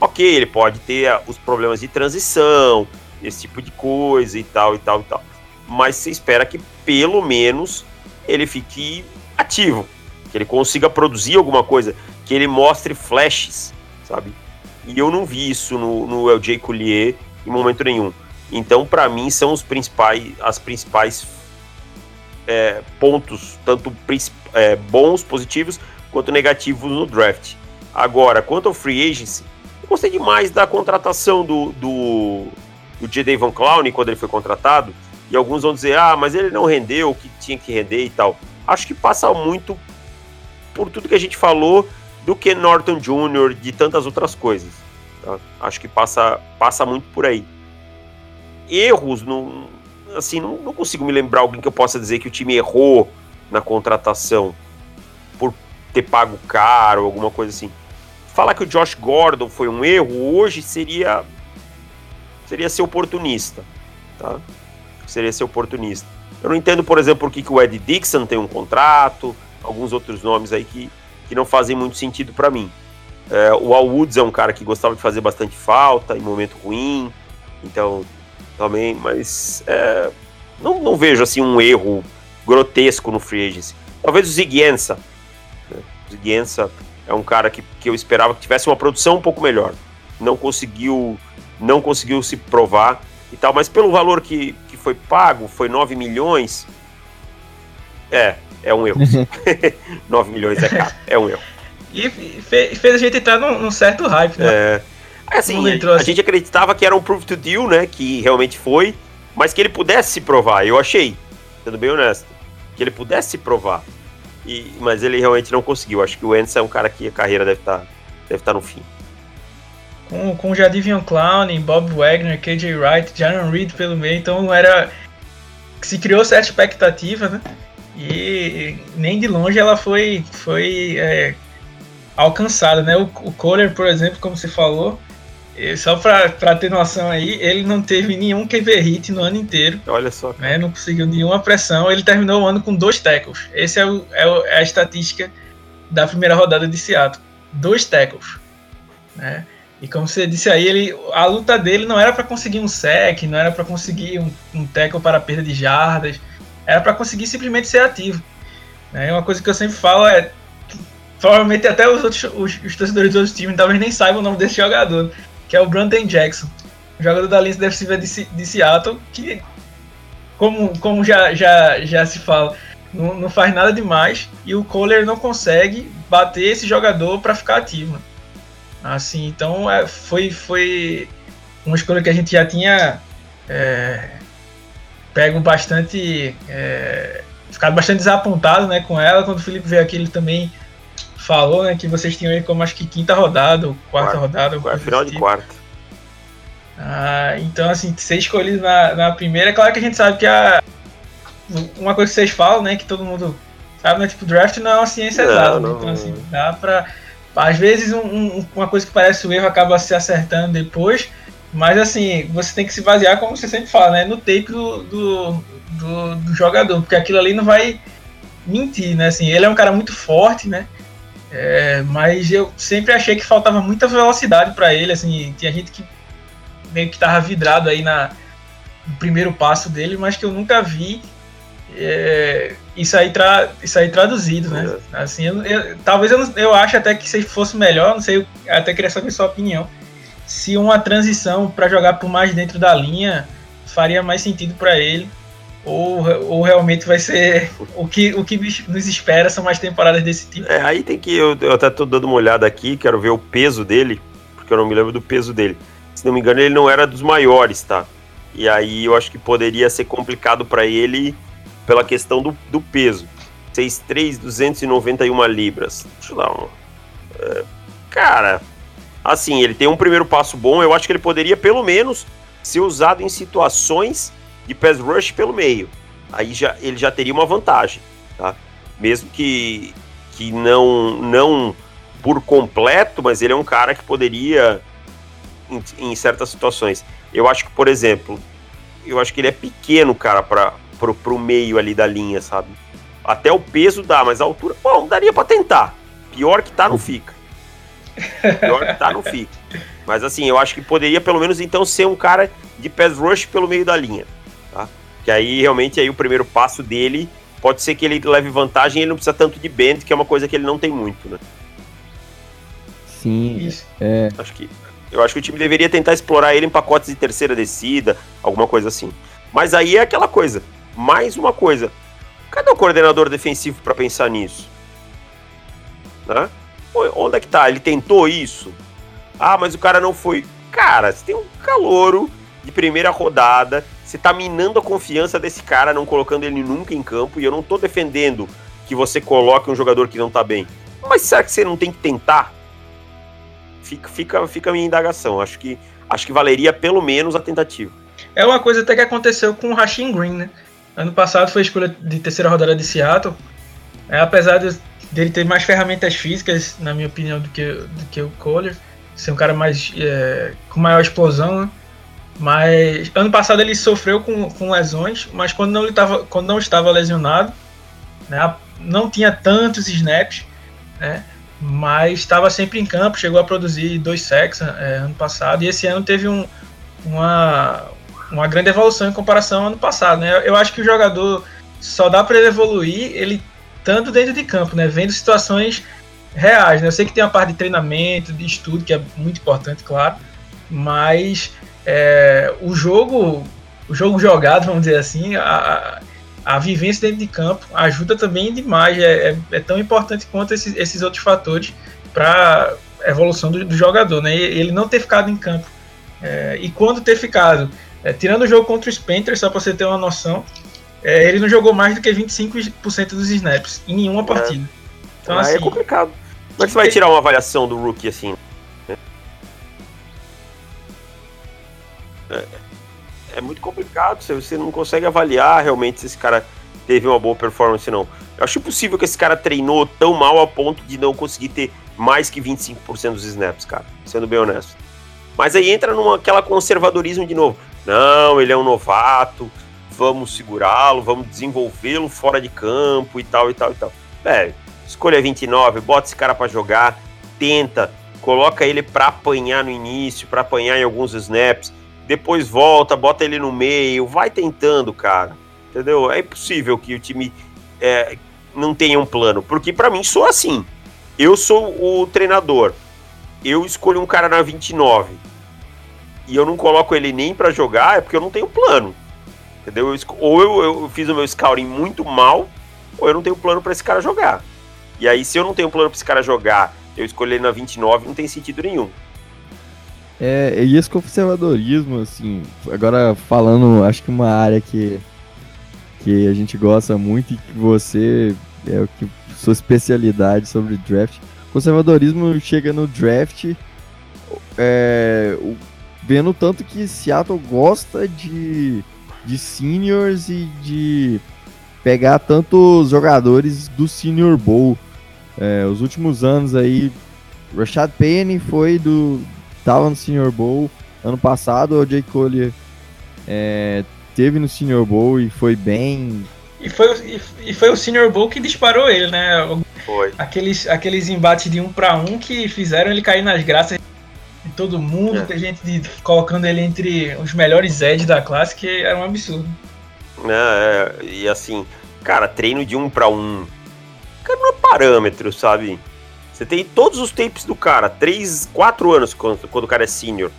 ok, ele pode ter os problemas de transição, esse tipo de coisa e tal e tal e tal mas você espera que pelo menos ele fique ativo, que ele consiga produzir alguma coisa, que ele mostre flashes, sabe? E eu não vi isso no, no LJ Collier em momento nenhum. Então, para mim, são os principais, as principais é, pontos, tanto é, bons, positivos, quanto negativos no draft. Agora, quanto ao free agency, eu gostei demais da contratação do, do, do J. Van Clown quando ele foi contratado e alguns vão dizer, ah, mas ele não rendeu o que tinha que render e tal. Acho que passa muito por tudo que a gente falou do que Norton Jr., de tantas outras coisas. Tá? Acho que passa, passa muito por aí. Erros, não, assim, não, não consigo me lembrar alguém que eu possa dizer que o time errou na contratação ter pago caro, alguma coisa assim. Falar que o Josh Gordon foi um erro hoje seria seria ser oportunista, tá? seria ser oportunista. Eu não entendo, por exemplo, por que, que o Ed Dixon tem um contrato, alguns outros nomes aí que, que não fazem muito sentido para mim. É, o Al Woods é um cara que gostava de fazer bastante falta em momento ruim, então também, mas é, não, não, vejo assim um erro grotesco no free agency. Talvez o Ziguienza. O Ziguienza é um cara que, que eu esperava que tivesse uma produção um pouco melhor. Não conseguiu, não conseguiu se provar e tal, mas pelo valor que, foi pago, foi 9 milhões. É, é um erro. 9 milhões é caro, é um erro. E fez, a gente entrar num, num certo hype, né? É. Assim, a, assim. gente acreditava que era um proof to deal, né? Que realmente foi, mas que ele pudesse se provar. Eu achei, sendo bem honesto, que ele pudesse se provar. E, mas ele realmente não conseguiu. Acho que o Enzo é um cara que a carreira deve estar tá, deve tá no fim com, com Jadivion Clown, Bob Wagner, KJ Wright, Jaron Reed pelo meio, então era. Se criou certa expectativa, né? E nem de longe ela foi, foi é, alcançada, né? O, o Kohler, por exemplo, como você falou, só para ter noção aí, ele não teve nenhum QB hit no ano inteiro. Olha só. Né? Não conseguiu nenhuma pressão. Ele terminou o ano com dois tackles. Essa é, o, é, o, é a estatística da primeira rodada de Seattle. Dois tackles. Né? E como você disse aí, ele, a luta dele não era para conseguir um sec, não era para conseguir um, um tackle para perda de jardas, era para conseguir simplesmente ser ativo. Né? Uma coisa que eu sempre falo é provavelmente até os outros os, os torcedores dos outros times talvez nem saibam o nome desse jogador, que é o Brandon Jackson, jogador da linha defensiva de, de Seattle, que como, como já, já, já se fala, não, não faz nada demais e o Kohler não consegue bater esse jogador para ficar ativo. Assim, então é, foi, foi uma escolha que a gente já tinha é, pego bastante. É, ficado bastante desapontado né, com ela. Quando o Felipe veio aqui, ele também falou né, que vocês tinham ele como acho que quinta rodada, ou quarta Quarto, rodada. Quarto, final de tipo. quarta. Ah, então, assim, ser escolhido na, na primeira, é claro que a gente sabe que a, uma coisa que vocês falam, né, que todo mundo sabe, né, tipo, draft não é uma ciência Não, exata, né? não. então assim, dá pra... Às vezes um- um- uma coisa que parece um erro acaba se acertando depois, mas assim, você tem que se basear, como você sempre fala, né, no tape do, do, do, do jogador, porque aquilo ali não vai mentir, né, assim, ele é um cara muito forte, né, é, mas eu sempre achei que faltava muita velocidade pra ele, assim, tinha gente que meio que tava vidrado aí na, no primeiro passo dele, mas que eu nunca vi é, isso, aí tra, isso aí traduzido, né? Assim, eu, eu- talvez eu, não- eu ache até que se fosse melhor, não sei, eu até queria saber sua opinião, se uma transição para jogar por mais dentro da linha faria mais sentido para ele, ou, ou realmente vai ser o que, o que nos espera são mais temporadas desse tipo. É, aí tem que. Eu, eu até tô dando uma olhada aqui, quero ver o peso dele, porque eu não me lembro do peso dele. Se não me engano, ele não era dos maiores, tá? E aí eu acho que poderia ser complicado pra ele pela questão do, do peso. 6'3, 291 libras. Deixa eu dar um. é, cara, assim, ele tem um primeiro passo bom. Eu acho que ele poderia, pelo menos, ser usado em situações de pass rush pelo meio. Aí já, ele já teria uma vantagem, tá? Mesmo que, que não, não por completo, mas ele é um cara que poderia em, em certas situações. Eu acho que, por exemplo, eu acho que ele é pequeno, cara, para pro, pro meio ali da linha, sabe? Até o peso dá, mas a altura, bom, daria pra tentar. Pior que tá, não fica. Pior que tá, não fica. Mas assim, eu acho que poderia pelo menos então ser um cara de pass rush pelo meio da linha? Que aí realmente aí o primeiro passo dele pode ser que ele leve vantagem e ele não precisa tanto de bend, que é uma coisa que ele não tem muito, né? Sim, Isso. é. Acho que eu acho que o time deveria tentar explorar ele em pacotes de terceira descida, alguma coisa assim. Mas aí é aquela coisa. Mais uma coisa. Cadê o coordenador defensivo para pensar nisso? Né? Onde é que tá? Ele tentou isso? Ah, mas o cara não foi. Cara, você tem um calouro de primeira rodada. Você tá minando a confiança desse cara, não colocando ele nunca em campo. E eu não tô defendendo que você coloque um jogador que não tá bem. Mas será que você não tem que tentar? Fica, fica, fica a minha indagação. Acho que, acho que valeria pelo menos a tentativa. É uma coisa até que aconteceu com o Rashin Green, né? Ano passado foi escolha de terceira rodada de Seattle. É, apesar de, dele ter mais ferramentas físicas, na minha opinião, do que, do que o Kohler, ser um cara mais é, com maior explosão, né? Mas ano passado ele sofreu com, com lesões, mas quando não, ele tava, quando não estava lesionado, né, não tinha tantos snaps, né? Mas estava sempre em campo, chegou a produzir dois sacks é, ano passado, e esse ano teve um, uma, uma grande evolução em comparação ao ano passado, né? Eu acho que o jogador só dá para ele evoluir ele tanto dentro de campo, né? Vendo situações reais, né? Eu sei que tem a parte de treinamento, de estudo, que é muito importante, claro, mas é, o jogo, o jogo jogado, vamos dizer assim, a, a vivência dentro de campo ajuda também demais, é, é, é tão importante quanto esses, esses outros fatores para a evolução do, do jogador, né? Ele não ter ficado em campo é, e quando ter ficado, é, tirando o jogo contra os Panthers, só para você ter uma noção, é, ele não jogou mais do que 25% dos snaps em nenhuma partida. Então, Ah, assim, é complicado. Como é que você vai tirar uma avaliação do rookie assim? Muito complicado, você- não consegue avaliar realmente se esse cara teve uma boa performance não. Eu acho impossível que esse cara treinou tão mal a ponto de não conseguir ter mais que 25% dos snaps, cara, sendo bem honesto. Mas aí entra numa aquela conservadorismo de novo. Não, ele é um novato, vamos segurá-lo, vamos desenvolvê-lo fora de campo e tal e tal e tal. Velho, escolha 29, bota esse cara pra jogar, tenta, coloca ele pra apanhar no início, pra apanhar em alguns snaps, depois volta, bota ele no meio, vai tentando, cara. Entendeu? É impossível que o time é, não tenha um plano, porque pra mim sou assim. Eu sou o treinador. Eu escolho um cara na 29 e eu não coloco ele nem pra jogar, é porque eu não tenho plano. Entendeu? Eu ou eu, eu fiz o meu scouting muito mal, ou eu não tenho plano pra esse cara jogar. E aí, se eu não tenho plano pra esse cara jogar, eu escolher ele na 29, não tem sentido nenhum. É, e esse conservadorismo, assim, agora falando, acho que uma área que, que a gente gosta muito e que você é o que sua especialidade sobre draft. Conservadorismo chega no draft é, vendo tanto que Seattle gosta de, de seniors e de pegar tantos jogadores do Senior Bowl. É, os últimos anos aí, Rashad Penny foi do. Tava no Senior Bowl. Ano passado o Jake Collier é, teve no Senior Bowl e foi bem. E foi, e foi o Senior Bowl que disparou ele, né? Foi. Aqueles, aqueles embates de um para um que fizeram ele cair nas graças de todo mundo. É. Tem gente de- colocando ele entre os melhores Eds da classe, que era um absurdo. né? é, e assim, cara, treino de um pra um. Cara, não é parâmetro, sabe? Você tem todos os tapes do cara, 3, 4 anos quando, quando o cara é senior,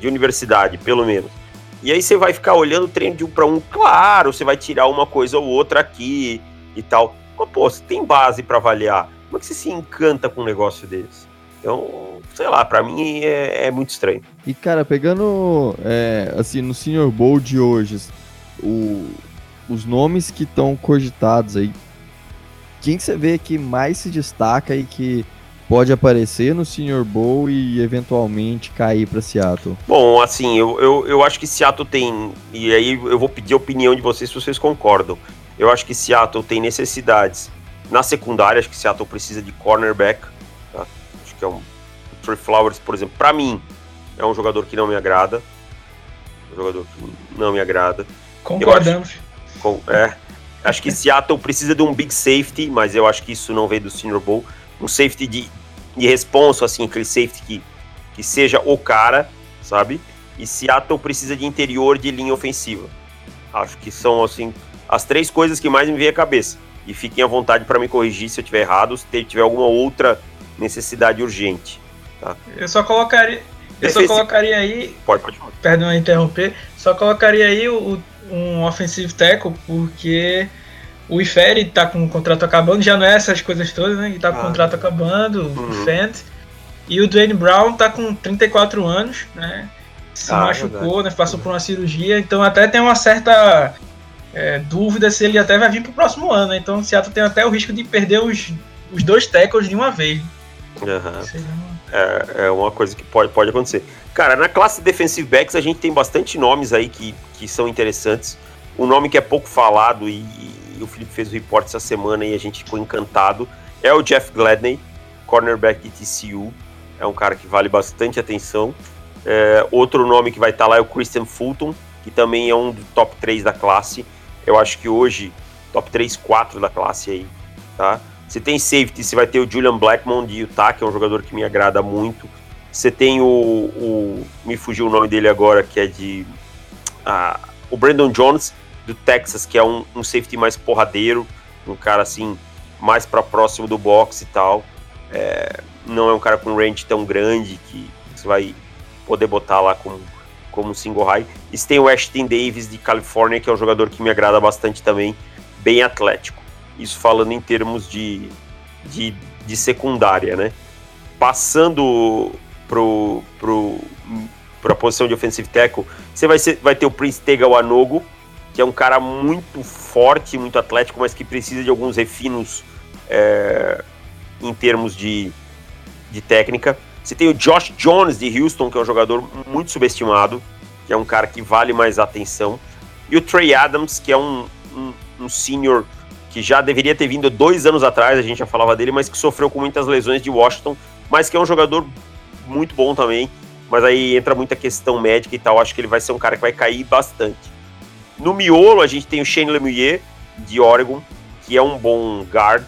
de universidade, pelo menos. E aí você vai ficar olhando o treino de um pra um, claro, você vai tirar uma coisa ou outra aqui e tal. Mas, pô, você tem base pra avaliar. Como é que você se encanta com um negócio desse? Então, sei lá, pra mim é, é muito estranho. E cara, pegando é, assim no Senior Bowl de hoje, o- os nomes que estão cogitados aí, quem que você vê que mais se destaca e que pode aparecer no Senior Bowl e eventualmente cair para Seattle? Bom, assim, eu, eu, eu acho que Seattle tem. E aí eu vou pedir a opinião de vocês se vocês concordam. Eu acho que Seattle tem necessidades na secundária, acho que Seattle precisa de cornerback. tá? Acho que é um. O Trey Flowers, por exemplo, pra mim, é um jogador que não me agrada. Um jogador que não me agrada. Concordamos. Com- é, acho que Seattle precisa de um big safety, mas eu acho que isso não veio do Senior Bowl. Um safety de, de responsa, assim, aquele safety que, que seja o cara, sabe? E Seattle precisa de interior de linha ofensiva. Acho que são, assim, as três coisas que mais me vêm à cabeça. E fiquem à vontade para me corrigir se eu estiver errado, se tiver alguma outra necessidade urgente. Eu só colocaria. Eu só colocaria aí, Pode, pode falar. perdão interromper, só colocaria aí o- um offensive tackle, porque o Ifere tá com o contrato acabando, já não é essas coisas todas, né? Ele tá com o Ah. contrato acabando, Uhum. o Fent. E o Dwayne Brown tá com 34 anos, né? Se Ah, machucou, né? Passou por uma cirurgia, então até tem uma certa é, dúvida se ele até vai vir pro próximo ano, né? Então o Seattle tem até o risco de perder os, os dois tackles de uma vez. Uma- É, é uma coisa que pode, pode acontecer. Cara, na classe de defensive backs a gente tem bastante nomes aí que, que são interessantes. Um nome que é pouco falado e, e o Felipe fez o report essa semana e a gente ficou encantado é o Jeff Gladney, cornerback de TCU. É um cara que vale bastante atenção. É, outro nome que vai estar lá é o Christian Fulton, que também é um do top 3 da classe. Eu acho que hoje, top 3, 4 da classe aí, tá? Você tem safety, você vai ter o Julian Blackmon de Utah, que é um jogador que me agrada muito. Você tem o, o- me fugiu o nome dele agora, que é de ah, o Brandon Jones do Texas, que é um, um safety mais porradeiro, um cara assim mais para próximo do box e tal. É, não é um cara com range tão grande que você vai poder botar lá como como single high. E tem o Ashton Davis de Califórnia, que é um jogador que me agrada bastante também, bem atlético. Isso falando em termos de, de, de secundária, né? Passando pro, pro, pra posição de offensive tackle, você vai, ser, vai ter o Prince Tega Wanogo, que é um cara muito forte, muito atlético, mas que precisa de alguns refinos é, em termos de, de técnica. Você tem o Josh Jones de Houston, que é um jogador muito subestimado, que é um cara que vale mais atenção. E o Trey Adams, que é um, um, um senior que já deveria ter vindo dois anos atrás, a gente já falava dele, mas que sofreu com muitas lesões de Washington, mas que é um jogador muito bom também. Mas aí entra muita questão médica e tal. Acho que ele vai ser um cara que vai cair bastante. No miolo, a gente tem o Shane Lemuyer, de Oregon, que é um bom guard.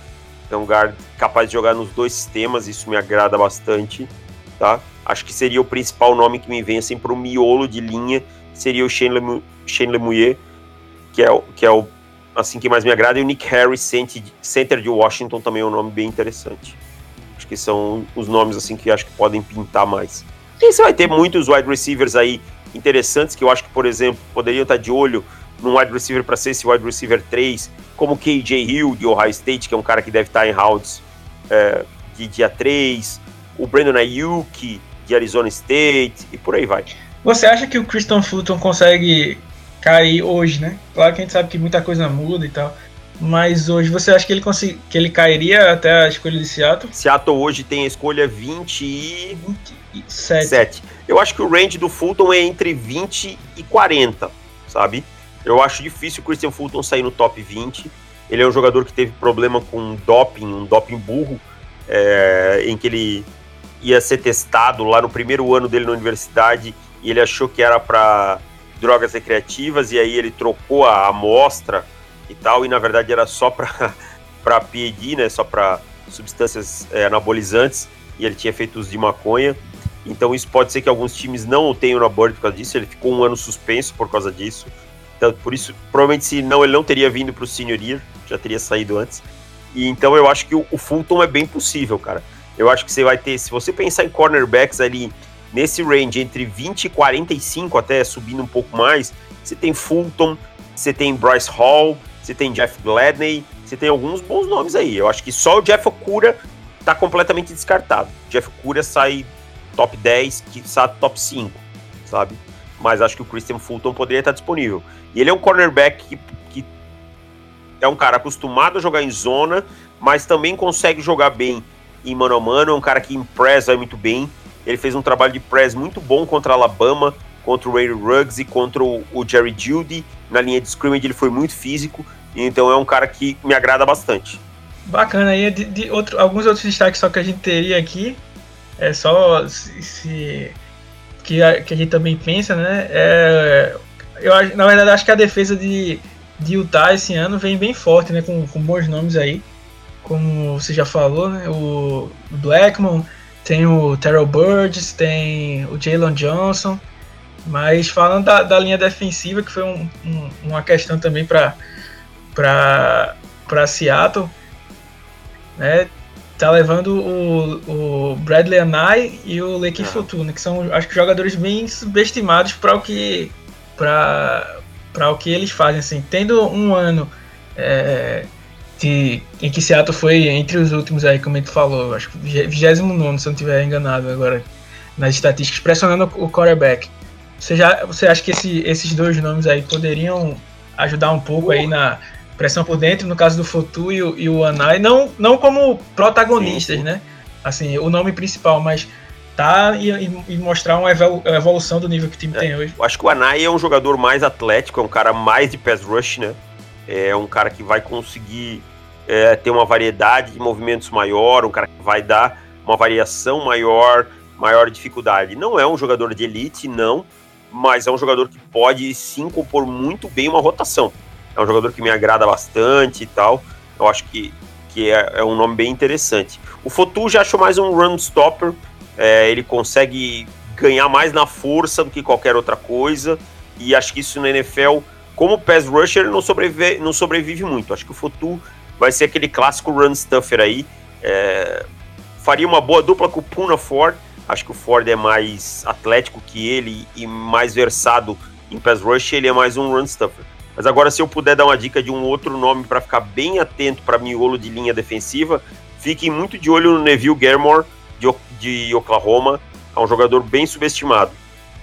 É um guard capaz de jogar nos dois sistemas, isso me agrada bastante. Tá? Acho que seria o principal nome que me vem assim, para o miolo de linha, seria o Shane, Lemu Shane Lemuyer, que é, o- que é o assim que mais me agrada, e o Nick Harris, center de Washington, também é um nome bem interessante. Acho que são os nomes assim que acho que podem pintar mais. E você vai ter muitos wide receivers aí interessantes, que eu acho que, por exemplo, poderiam estar de olho num wide receiver para ser esse wide receiver 3, como o KJ Hill de Ohio State, que é um cara que deve estar em rounds é, de dia 3, o Brandon Ayuk de Arizona State, e por aí vai. Você acha que o Christian Fulton consegue cair hoje, né? Claro que a gente sabe que muita coisa muda e tal. Mas hoje você acha que ele, consegui, que ele cairia até a escolha de Seattle? Seattle hoje tem a escolha 20 e 27. 7. Eu acho que o range do Fulton é entre 20 e 40, sabe? Eu acho difícil o Christian Fulton sair no top 20. Ele é um jogador que teve problema com doping, um doping burro, é, em que ele ia ser testado lá no primeiro ano dele na universidade e ele achou que era para drogas recreativas e aí ele trocou a amostra e tal, e na verdade era só para PED, né, só para substâncias é, anabolizantes, e ele tinha feito uso de maconha. Então isso pode ser que alguns times não o tenham na board por causa disso, ele ficou um ano suspenso por causa disso. Então, por isso, provavelmente se não, ele não teria vindo para o Senior Year, já teria saído antes. E então eu acho que o, o Fulton é bem possível, cara. Eu acho que você vai ter, se você pensar em cornerbacks ali nesse range entre 20 e 45, até subindo um pouco mais, você tem Fulton, você tem Bryce Hall, você tem Jeff Gladney, você tem alguns bons nomes aí. Eu acho que só o Jeff Okura tá completamente descartado. Jeff Okura sai top 10, que sai top 5, sabe? Mas acho que o Christian Fulton poderia estar disponível. E ele é um cornerback que, que é um cara acostumado a jogar em zona, mas também consegue jogar bem em mano a mano. É um cara que impressa muito bem. Ele fez um trabalho de press muito bom contra a Alabama, contra o Ray Ruggs e contra o, Jerry Judy. Na linha de scrimmage ele foi muito físico, então é um cara que me agrada bastante. Bacana aí, de, de outro, alguns outros destaques só que a gente teria aqui, é só se, se que, a, que a gente também pensa, né? É, eu na verdade acho que a defesa de, de Utah esse ano vem bem forte, né? Com, com bons nomes aí, como você já falou, né? O Blackmon, tem o Terrell Burgess, tem o Jalen Johnson. Mas falando da, da, linha defensiva, que foi um, um, uma questão também para Seattle, né? Tá levando o, o Bradley Anai e o Leke Fortuna, que são acho que jogadores bem subestimados para o que para o que eles fazem assim. Tendo um ano é, de, em que Seattle foi entre os últimos aí, como a gente falou, acho que 29, se eu não estiver enganado agora, nas estatísticas, pressionando o quarterback. Você, já, você acha que esse, esses dois nomes aí poderiam ajudar um pouco aí na pressão por dentro, no caso do Fotu e o, e o Anai, não, não como protagonistas, sim, sim. né? Assim, o nome principal, mas tá e, e, mostrar uma evolução do nível que o time é, tem hoje. Eu acho que o Anai é um jogador mais atlético, é um cara mais de pass rush, né? É um cara que vai conseguir é, ter uma variedade de movimentos maior, um cara que vai dar uma variação maior, maior dificuldade. Não é um jogador de elite, não, mas é um jogador que pode sim compor muito bem uma rotação. É um jogador que me agrada bastante e tal. Eu acho que, que é, é um nome bem interessante. O Fotu já achou mais um run stopper. É, ele consegue ganhar mais na força do que qualquer outra coisa. E acho que isso na NFL, como pass rusher, não sobrevive, não sobrevive muito. Acho que o Fotu vai ser aquele clássico run stuffer aí. É, faria uma boa dupla com o Puna Ford Acho que o Ford é mais atlético que ele e mais versado em pass rush, ele é mais um run stuffer. Mas agora, se eu puder dar uma dica de um outro nome para ficar bem atento para miolo de linha defensiva, fiquem muito de olho no Neville Garmore de, de Oklahoma. É um jogador bem subestimado.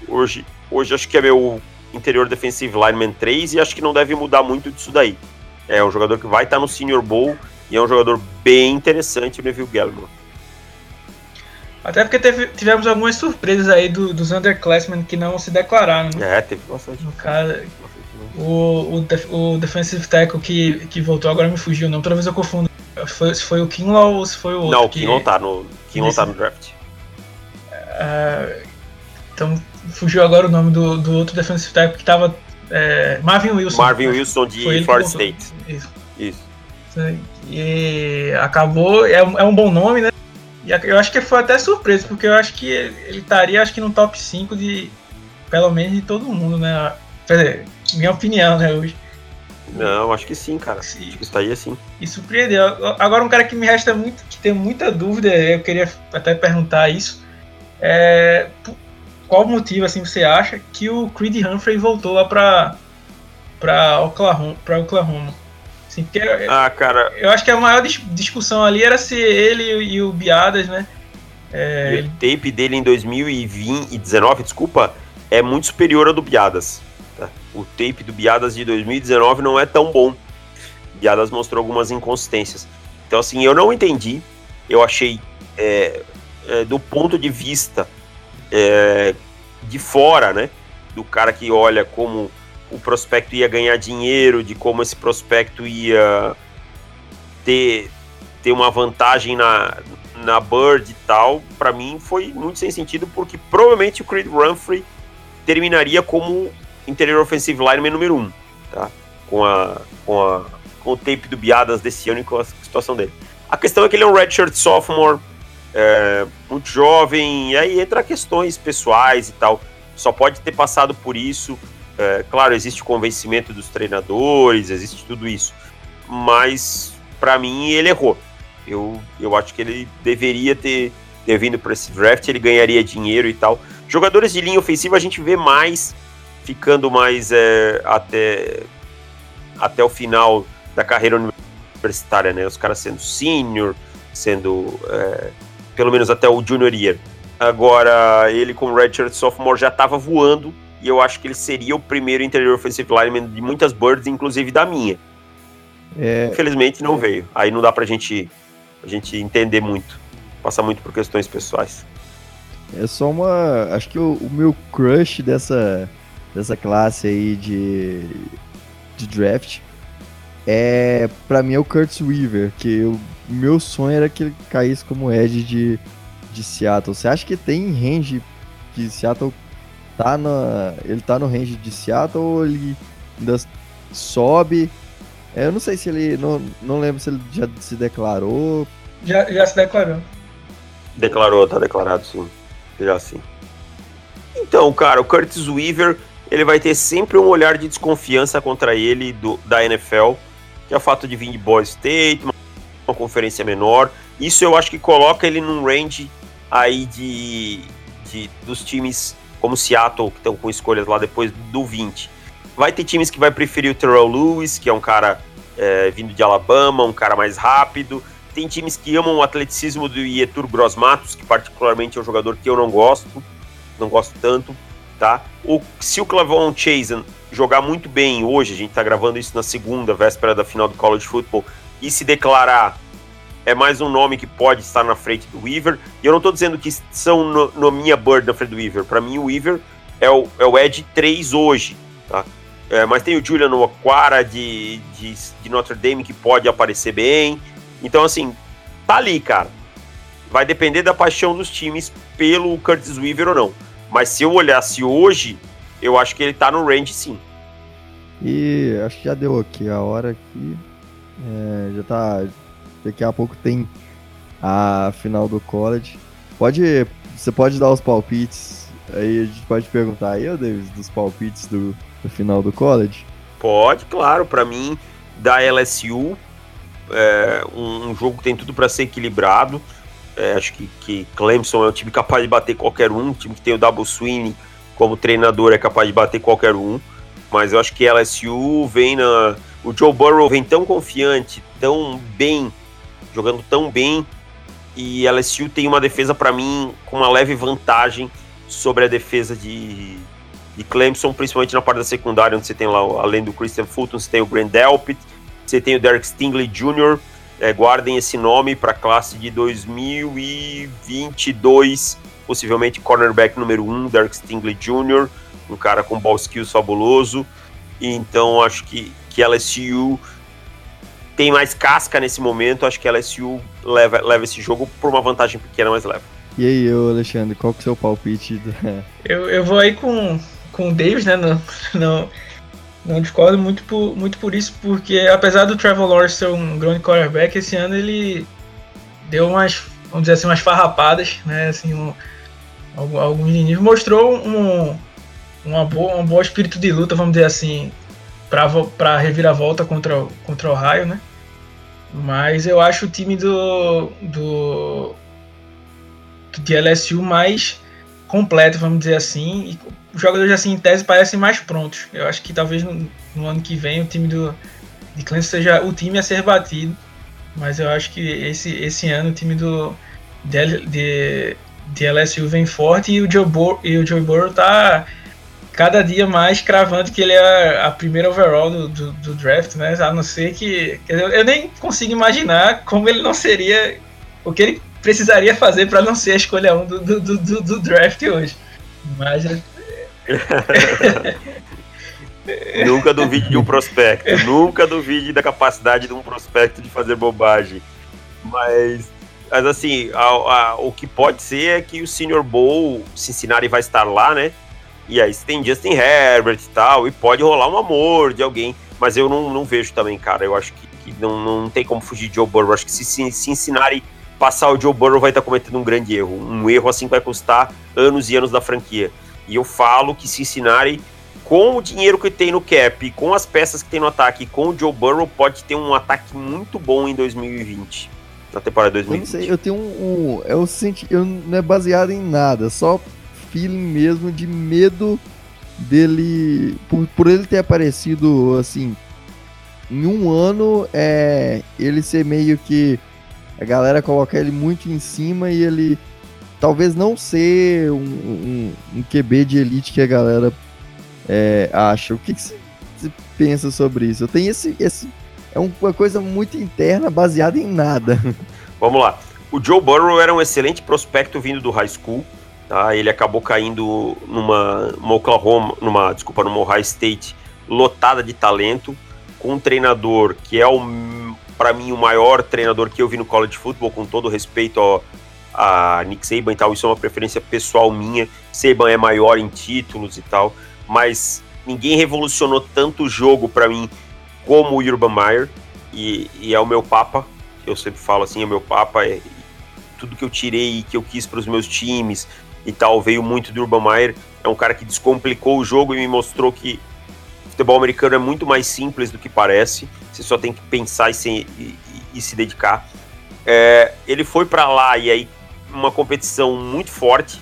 Hoje, hoje acho que é meu interior defensive lineman 3 e acho que não deve mudar muito disso daí. É um jogador que vai estar no Senior Bowl e é um jogador bem interessante, o Neville Gallimore. Até porque teve, tivemos algumas surpresas aí do, dos underclassmen que não se declararam. Né? É, teve bastante. No caso, o, o, o defensive tackle que, que voltou, agora me fugiu o nome, toda vez eu confundo. Foi, se foi o Kinlaw ou se foi o outro. Não, o Kinlaw tá no, Kinlaw tá no draft. Uh, então, fugiu agora o nome do, do outro defensive tackle que tava. É, Marvin Wilson. Marvin Wilson de Florida State. Isso. Isso. E acabou, é, é um bom nome, né? E eu acho que foi até surpresa, porque eu acho que ele estaria acho que no top 5 de. Pelo menos de todo mundo, né? Dizer, minha opinião, né, hoje. Não, acho que sim, cara. Sim. Acho que estaria sim. E surpreendeu. Agora um cara que me resta muito, que tem muita dúvida, eu queria até perguntar isso. É, qual motivo assim você acha que o Creed Humphrey voltou lá para para Oklahoma, para Oklahoma? Assim, ah, cara. Eu acho que a maior discussão ali era se ele e o Biadas, né? É, e o tape dele em 2019, desculpa, é muito superior ao do Biadas. O tape do Biadas de 2019 não é tão bom. Biadas mostrou algumas inconsistências. Então, assim, eu não entendi. Eu achei, é, é, do ponto de vista é, de fora, né? Do cara que olha como o prospecto ia ganhar dinheiro, de como esse prospecto ia ter, ter uma vantagem na, na Bird e tal, para mim foi muito sem sentido, porque provavelmente o Creed Humphrey terminaria como interior offensive lineman número 1, um, tá? Com, a, com, a, com o tape do Biadas desse ano e com a situação dele. A questão é que ele é um redshirt sophomore, é, muito jovem, e aí entra questões pessoais e tal. Só pode ter passado por isso. É, claro, existe o convencimento dos treinadores, existe tudo isso. Mas, para mim, ele errou. Eu, eu acho que ele deveria ter, ter vindo para esse draft, ele ganharia dinheiro e tal. Jogadores de linha ofensiva a gente vê mais, ficando mais é, até, até o final da carreira universitária, né? Os caras sendo senior, sendo é, pelo menos até o junior year. Agora, ele como redshirt sophomore já estava voando e eu acho que ele seria o primeiro interior offensive lineman de muitas birds, inclusive da minha. É... Infelizmente não veio. Aí não dá pra gente a gente entender muito, passar muito por questões pessoais. É só uma. Acho que o, o meu crush dessa, dessa classe aí de, de draft é. Pra mim é o Curtis Weaver, que o meu sonho era que ele caísse como Edge de, de Seattle. Você acha que tem range que Seattle tá na. Ele tá no range de Seattle ou ele ainda sobe? É, eu não sei se ele. Não, não lembro se ele já se declarou. Já, já se declarou. Declarou, tá declarado sim. Já sim. Então, cara, o Curtis Weaver, ele vai ter sempre um olhar de desconfiança contra ele do, da NFL, que é o fato de vir de Boy State, uma, uma conferência menor. Isso eu acho que coloca ele num range aí de, de dos times como Seattle, que estão com escolhas lá depois do 20. Vai ter times que vai preferir o Terrell Lewis, que é um cara é, vindo de Alabama, um cara mais rápido. Tem times que amam o atleticismo do Ietur Grosmatos, que particularmente é um jogador que eu não gosto, não gosto tanto, tá? O, se o Clavon Chasen jogar muito bem hoje, a gente tá gravando isso na segunda, véspera da final do College Football, e se declarar, é mais um nome que pode estar na frente do Weaver. E eu não tô dizendo que são no, no minha bird na frente do Weaver. Para mim, o Weaver é o, é o Ed 3 hoje, tá? É, mas tem o Julian Aquara de, de, de, Notre Dame que pode aparecer bem. Então, assim, tá ali, cara. Vai depender da paixão dos times pelo Curtis Weaver ou não. Mas se eu olhasse hoje, eu acho que ele tá no range sim. E acho que já deu aqui a hora aqui. É, já tá. Daqui a pouco tem a final do college. Pode. Você pode dar os palpites. Aí a gente pode perguntar aí, Davis, dos palpites do, no final do college? Pode, claro. Para mim, da LSU, é um, um, jogo que tem tudo para ser equilibrado. É, acho que, que Clemson é um time capaz de bater qualquer um. Um time que tem o Double Swing como treinador é capaz de bater qualquer um. Mas eu acho que LSU vem na. O Joe Burrow vem tão confiante, tão bem, jogando tão bem. E LSU tem uma defesa, para mim, com uma leve vantagem sobre a defesa de, de Clemson, principalmente na parte da secundária, onde você tem lá, além do Christian Fulton, você tem o Grant Delpit, você tem o Derek Stingley Jr., é, guardem esse nome para a classe de 2022, possivelmente cornerback número 1, um, Derek Stingley Jr., um cara com ball skills fabuloso, então acho que, que LSU tem mais casca nesse momento, acho que LSU leva, leva esse jogo por uma vantagem pequena, mas leva. E aí, eu, Alexandre, qual que é o seu palpite? Eu, eu vou aí com com o Davis, né? Não, não, não discordo muito por, muito por isso, porque apesar do Trevor Lawrence ser um grande quarterback, esse ano ele deu umas, vamos dizer assim, umas farrapadas, né? Assim, um, alguns níveis. Mostrou um, uma boa, um bom espírito de luta, vamos dizer assim, para reviravolta contra, contra o Ohio, né? Mas eu acho o time do, do, do LSU mais completo, vamos dizer assim, e os jogadores assim em tese parecem mais prontos. Eu acho que talvez no, no ano que vem o time do de Clemson seja o time a ser batido, mas eu acho que esse, esse ano o time do de, de, de LSU vem forte e o Joe Burrow, e o Joe Burrow tá cada dia mais cravando que ele é a primeira overall do, do, do draft, né? A não ser que eu, eu nem consigo imaginar como ele não seria o que ele precisaria fazer para não ser a escolha 1 do, do, do, do draft hoje. Mas Nunca duvide de um prospecto. nunca duvide da capacidade de um prospecto de fazer bobagem. Mas, mas assim, a, a, o que pode ser é que o Senior Bowl, Cincinnati vai estar lá, né? E aí tem Justin Herbert e tal, e pode rolar um amor de alguém. Mas eu não, não vejo também, cara. Eu acho que, que não, não tem como fugir de Joe Burrow. Acho que se, se Cincinnati passar o Joe Burrow vai estar cometendo um grande erro. Um erro assim que vai custar anos e anos da franquia. E eu falo que Cincinnati, com o dinheiro que tem no cap, com as peças que tem no ataque, com o Joe Burrow, pode ter um ataque muito bom em 2020. Na temporada 2020. Eu não sei, eu tenho um. um eu senti. Eu não é baseado em nada, só feeling mesmo de medo dele. Por, por ele ter aparecido assim. Em um ano, é, ele ser meio que a galera coloca ele muito em cima e ele talvez não ser um, um, um QB de elite que a galera é, acha. O que, você, pensa sobre isso? Eu tenho esse, esse. É uma coisa muito interna, baseada em nada. Vamos lá. O Joe Burrow era um excelente prospecto vindo do high school. Tá? Ele acabou caindo numa, numa Oklahoma, numa, desculpa, numa Ohio State lotada de talento, com um treinador que é o para mim, o maior treinador que eu vi no college football, com todo respeito ao, a Nick Saban e tal, isso é uma preferência pessoal minha. Saban é maior em títulos e tal, mas ninguém revolucionou tanto o jogo para mim como o Urban Meyer, e, e, é o meu papa, eu sempre falo assim, é o meu papa, é, tudo que eu tirei, que eu quis para os meus times e tal, veio muito do Urban Meyer, é um cara que descomplicou o jogo e me mostrou que futebol americano é muito mais simples do que parece. Você só tem que pensar e se, e, e se dedicar. É, ele foi para lá e aí uma competição muito forte.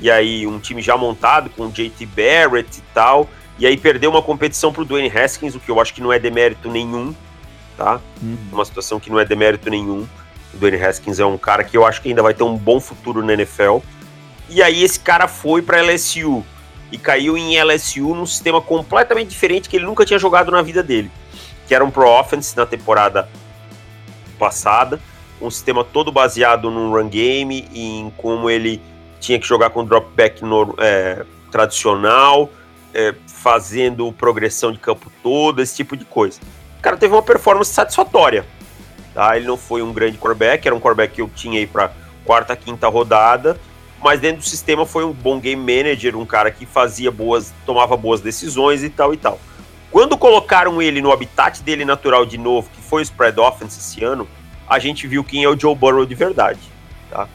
E aí um time já montado com JT Barrett e tal. E aí perdeu uma competição pro Dwayne Haskins, o que eu acho que não é demérito nenhum, tá? Uhum. Uma situação que não é demérito nenhum. O Dwayne Haskins é um cara que eu acho que ainda vai ter um bom futuro na NFL. E aí esse cara foi para LSU e caiu em LSU num sistema completamente diferente que ele nunca tinha jogado na vida dele, que era um pro offense na temporada passada, um sistema todo baseado num run game e em como ele tinha que jogar com drop back no, é, tradicional, é, fazendo progressão de campo todo, esse tipo de coisa. O cara teve uma performance satisfatória. Tá? Ele não foi um grande quarterback, era um quarterback que eu tinha aí para quarta, quinta rodada, mas dentro do sistema foi um bom game manager, um cara que fazia boas, tomava boas decisões e tal e tal. Quando colocaram ele no habitat dele natural de novo, que foi o spread offense esse ano, a gente viu quem é o Joe Burrow de verdade, tá?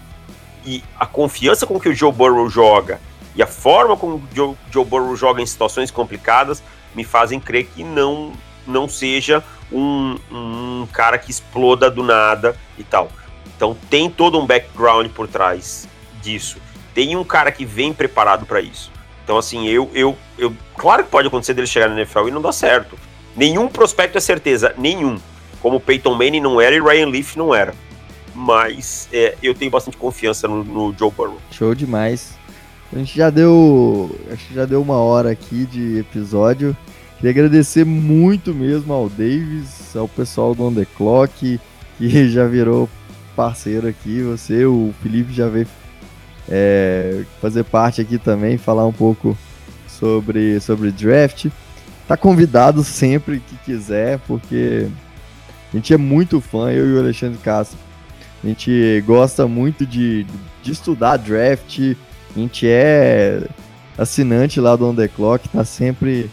E a confiança com que o Joe Burrow joga e a forma como o Joe, Joe Burrow joga em situações complicadas me fazem crer que não não seja um, um cara que exploda do nada e tal. Então tem todo um background por trás disso. Tem um cara que vem preparado para isso. Então, assim, eu, eu, eu. Claro que pode acontecer dele chegar na NFL e não dar certo. Nenhum prospecto é certeza, nenhum. Como Peyton Manning não era e Ryan Leaf não era. Mas é, eu tenho bastante confiança no, no Joe Burrow. Show demais. A gente já deu. Acho que já deu uma hora aqui de episódio. Queria agradecer muito mesmo ao Davis, ao pessoal do On The Clock, que já virou parceiro aqui. Você, o Felipe já veio é, fazer parte aqui também, falar um pouco sobre, sobre draft. Tá convidado sempre que quiser, porque a gente é muito fã, eu e o Alexandre Castro. A gente gosta muito de, de estudar draft, a gente é assinante lá do On The Clock, tá sempre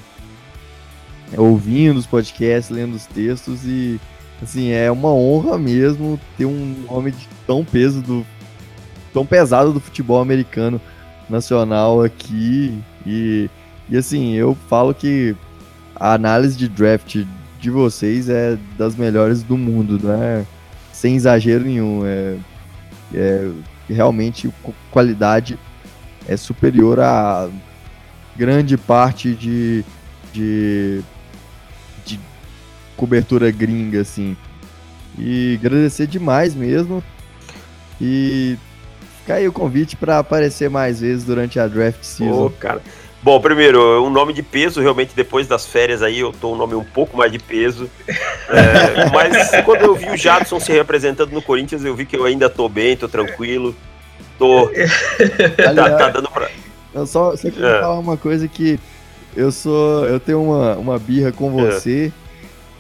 ouvindo os podcasts, lendo os textos e assim, é uma honra mesmo ter um nome de tão peso do tão pesado do futebol americano nacional aqui. E, e assim, eu falo que a análise de draft de vocês é das melhores do mundo, né? Sem exagero nenhum. É, é realmente qualidade é superior a grande parte de, de, de cobertura gringa, assim. E agradecer demais mesmo. E aí o convite para aparecer mais vezes durante a draft season. Oh, cara. Bom, primeiro, um nome de peso, realmente depois das férias aí eu tô um nome um pouco mais de peso. É, mas quando eu vi o Jadson se representando no Corinthians, eu vi que eu ainda tô bem, tô tranquilo. Tô. tá, tá dando pra. Eu só, só queria é. falar uma coisa que eu sou. Eu tenho uma, uma birra com É. você.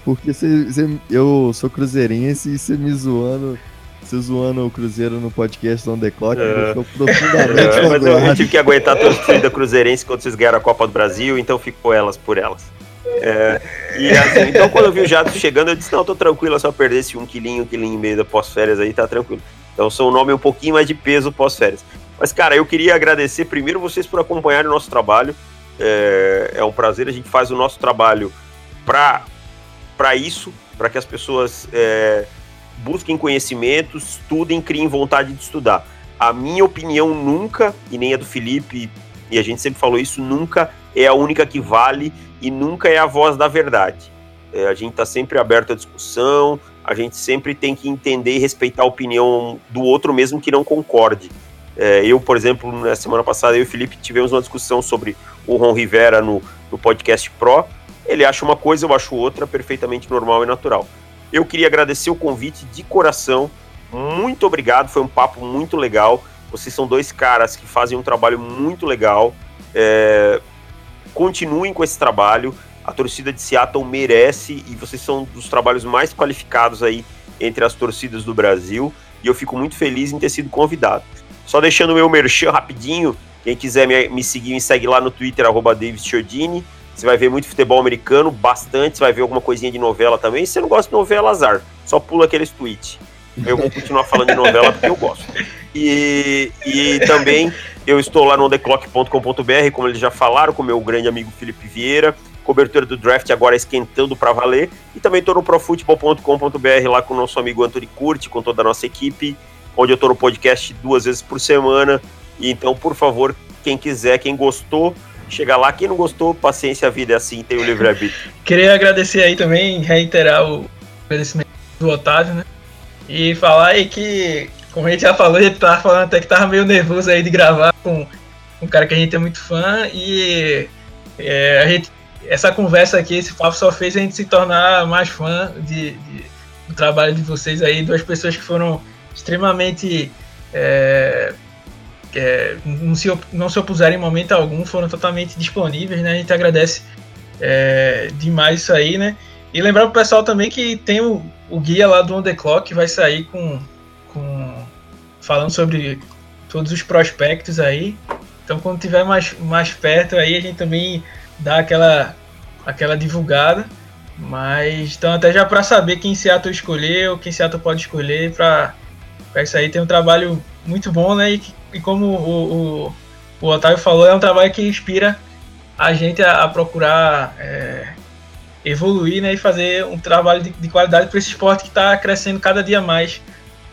Porque você, você- eu sou cruzeirense e você me zoando. Você zoando o Cruzeiro no podcast On The Clock, É. deixou profundamente É, mas eu, eu tive que aguentar a torcida cruzeirense quando vocês ganharam a Copa do Brasil, então fico com elas por elas. É, e assim, então quando eu vi o Jato chegando, eu disse, não, tô tranquilo, é só perder esse um quilinho, um quilinho e meio da pós-férias aí, tá tranquilo. Então sou um nome um pouquinho mais de peso pós-férias. Mas, cara, eu queria agradecer primeiro vocês por acompanharem o nosso trabalho. É, é um prazer, a gente faz o nosso trabalho para isso, para que as pessoas é, busquem conhecimento, estudem, criem vontade de estudar. A minha opinião nunca, e nem a do Felipe, e a gente sempre falou isso, nunca é a única que vale e nunca é a voz da verdade. É, a gente está sempre aberto à discussão, a gente sempre tem que entender e respeitar a opinião do outro, mesmo que não concorde. É, eu, por exemplo, na semana passada, eu e o Felipe tivemos uma discussão sobre o Ron Rivera no, no podcast Pro. Ele acha uma coisa, eu acho outra, perfeitamente normal e natural. Eu queria agradecer o convite de coração. Muito obrigado, foi um papo muito legal. Vocês são dois caras que fazem um trabalho muito legal. É, continuem com esse trabalho. A torcida de Seattle merece e vocês são dos trabalhos mais qualificados aí entre as torcidas do Brasil. E eu fico muito feliz em ter sido convidado. Só deixando o meu merchan rapidinho. Quem quiser me, me seguir, me segue lá no Twitter, arroba. Você vai ver muito futebol americano, bastante. Você vai ver alguma coisinha de novela também. Se você não gosta de novela, azar. Só pula aqueles tweets. Eu vou continuar falando de novela porque eu gosto. E, e também eu estou lá no theclock.com.br, como eles já falaram, com meu grande amigo Felipe Vieira. Cobertura do draft agora esquentando para valer. E também estou no profutebol.com.br lá com o nosso amigo Anthony Curti, com toda a nossa equipe, onde eu estou no podcast duas vezes por semana. E então, por favor, quem quiser, quem gostou, chega lá. Quem não gostou, paciência, a vida é assim, tem o livre-arbítrio. Queria agradecer aí também, reiterar o agradecimento do Otávio, né? E falar aí que, como a gente já falou, gente tava falando até que tava meio nervoso aí de gravar com um cara que a gente é muito fã e é, a gente, essa conversa aqui, esse papo só fez a gente se tornar mais fã de, de- do trabalho de vocês aí, duas pessoas que foram extremamente é, é, não, se, não se opuseram em momento algum, foram totalmente disponíveis, né? A gente agradece é, demais isso aí, né? E lembrar pro pessoal também que tem o, o guia lá do On The Clock que vai sair com, com falando sobre todos os prospectos aí. Então quando tiver mais, mais perto aí a gente também dá aquela, aquela divulgada. Mas então até já para saber quem Seattle escolheu, quem Seattle pode escolher para isso aí tem um trabalho muito bom, né? E, e como o, o, o Otávio falou, é um trabalho que inspira a gente a, a procurar é, evoluir né, e fazer um trabalho de, de qualidade para esse esporte que está crescendo cada dia mais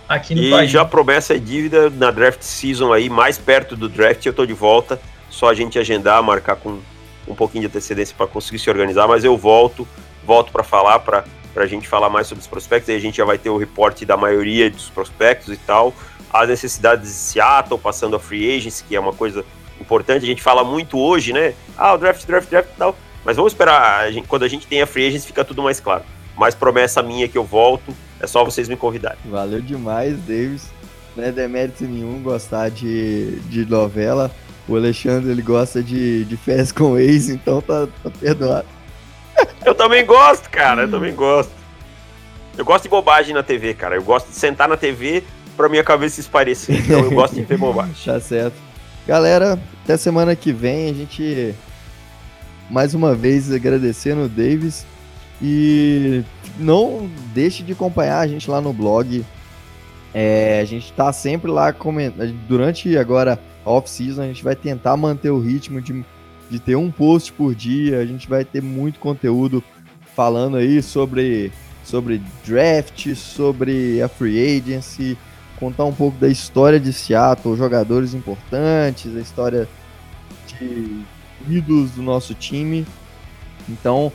aqui no E país. já promessa é dívida na draft season aí, mais perto do draft, eu tô de volta. Só a gente agendar, marcar com um pouquinho de antecedência para conseguir se organizar, mas eu volto, volto para falar, para a gente falar mais sobre os prospectos. Aí a gente já vai ter o reporte da maioria dos prospectos e tal. As necessidades de Seattle, passando a free agents, que é uma coisa importante. A gente fala muito hoje, né? Ah, o draft, draft, draft e tal. Mas vamos esperar, a gente- quando a gente tem a free agents, fica tudo mais claro. Mas promessa minha que eu volto, é só vocês me convidarem. Valeu demais, Davis. Não é demérito nenhum gostar de, de novela. O Alexandre ele gosta de, de férias com ex, então tá, tá perdoado. Eu também gosto, cara, eu também gosto. Eu gosto de bobagem na TV, cara. Eu gosto de sentar na TV pra minha cabeça esparecer. Então eu gosto de ver bobagem. Tá certo. Galera, até semana que vem a gente mais uma vez agradecendo o Davis e não deixe de acompanhar a gente lá no blog. É, a gente tá sempre lá comentando. Durante agora off-season, a gente vai tentar manter o ritmo de, de ter um post por dia. A gente vai ter muito conteúdo falando aí sobre, sobre draft, sobre a free agency, contar um pouco da história de Seattle, jogadores importantes, a história de ídolos do nosso time. Então,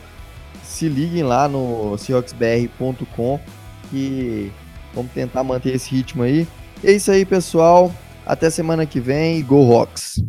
se liguem lá no seahawksbr.com e vamos tentar manter esse ritmo aí. É isso aí, pessoal. Até semana que vem. Go Hawks!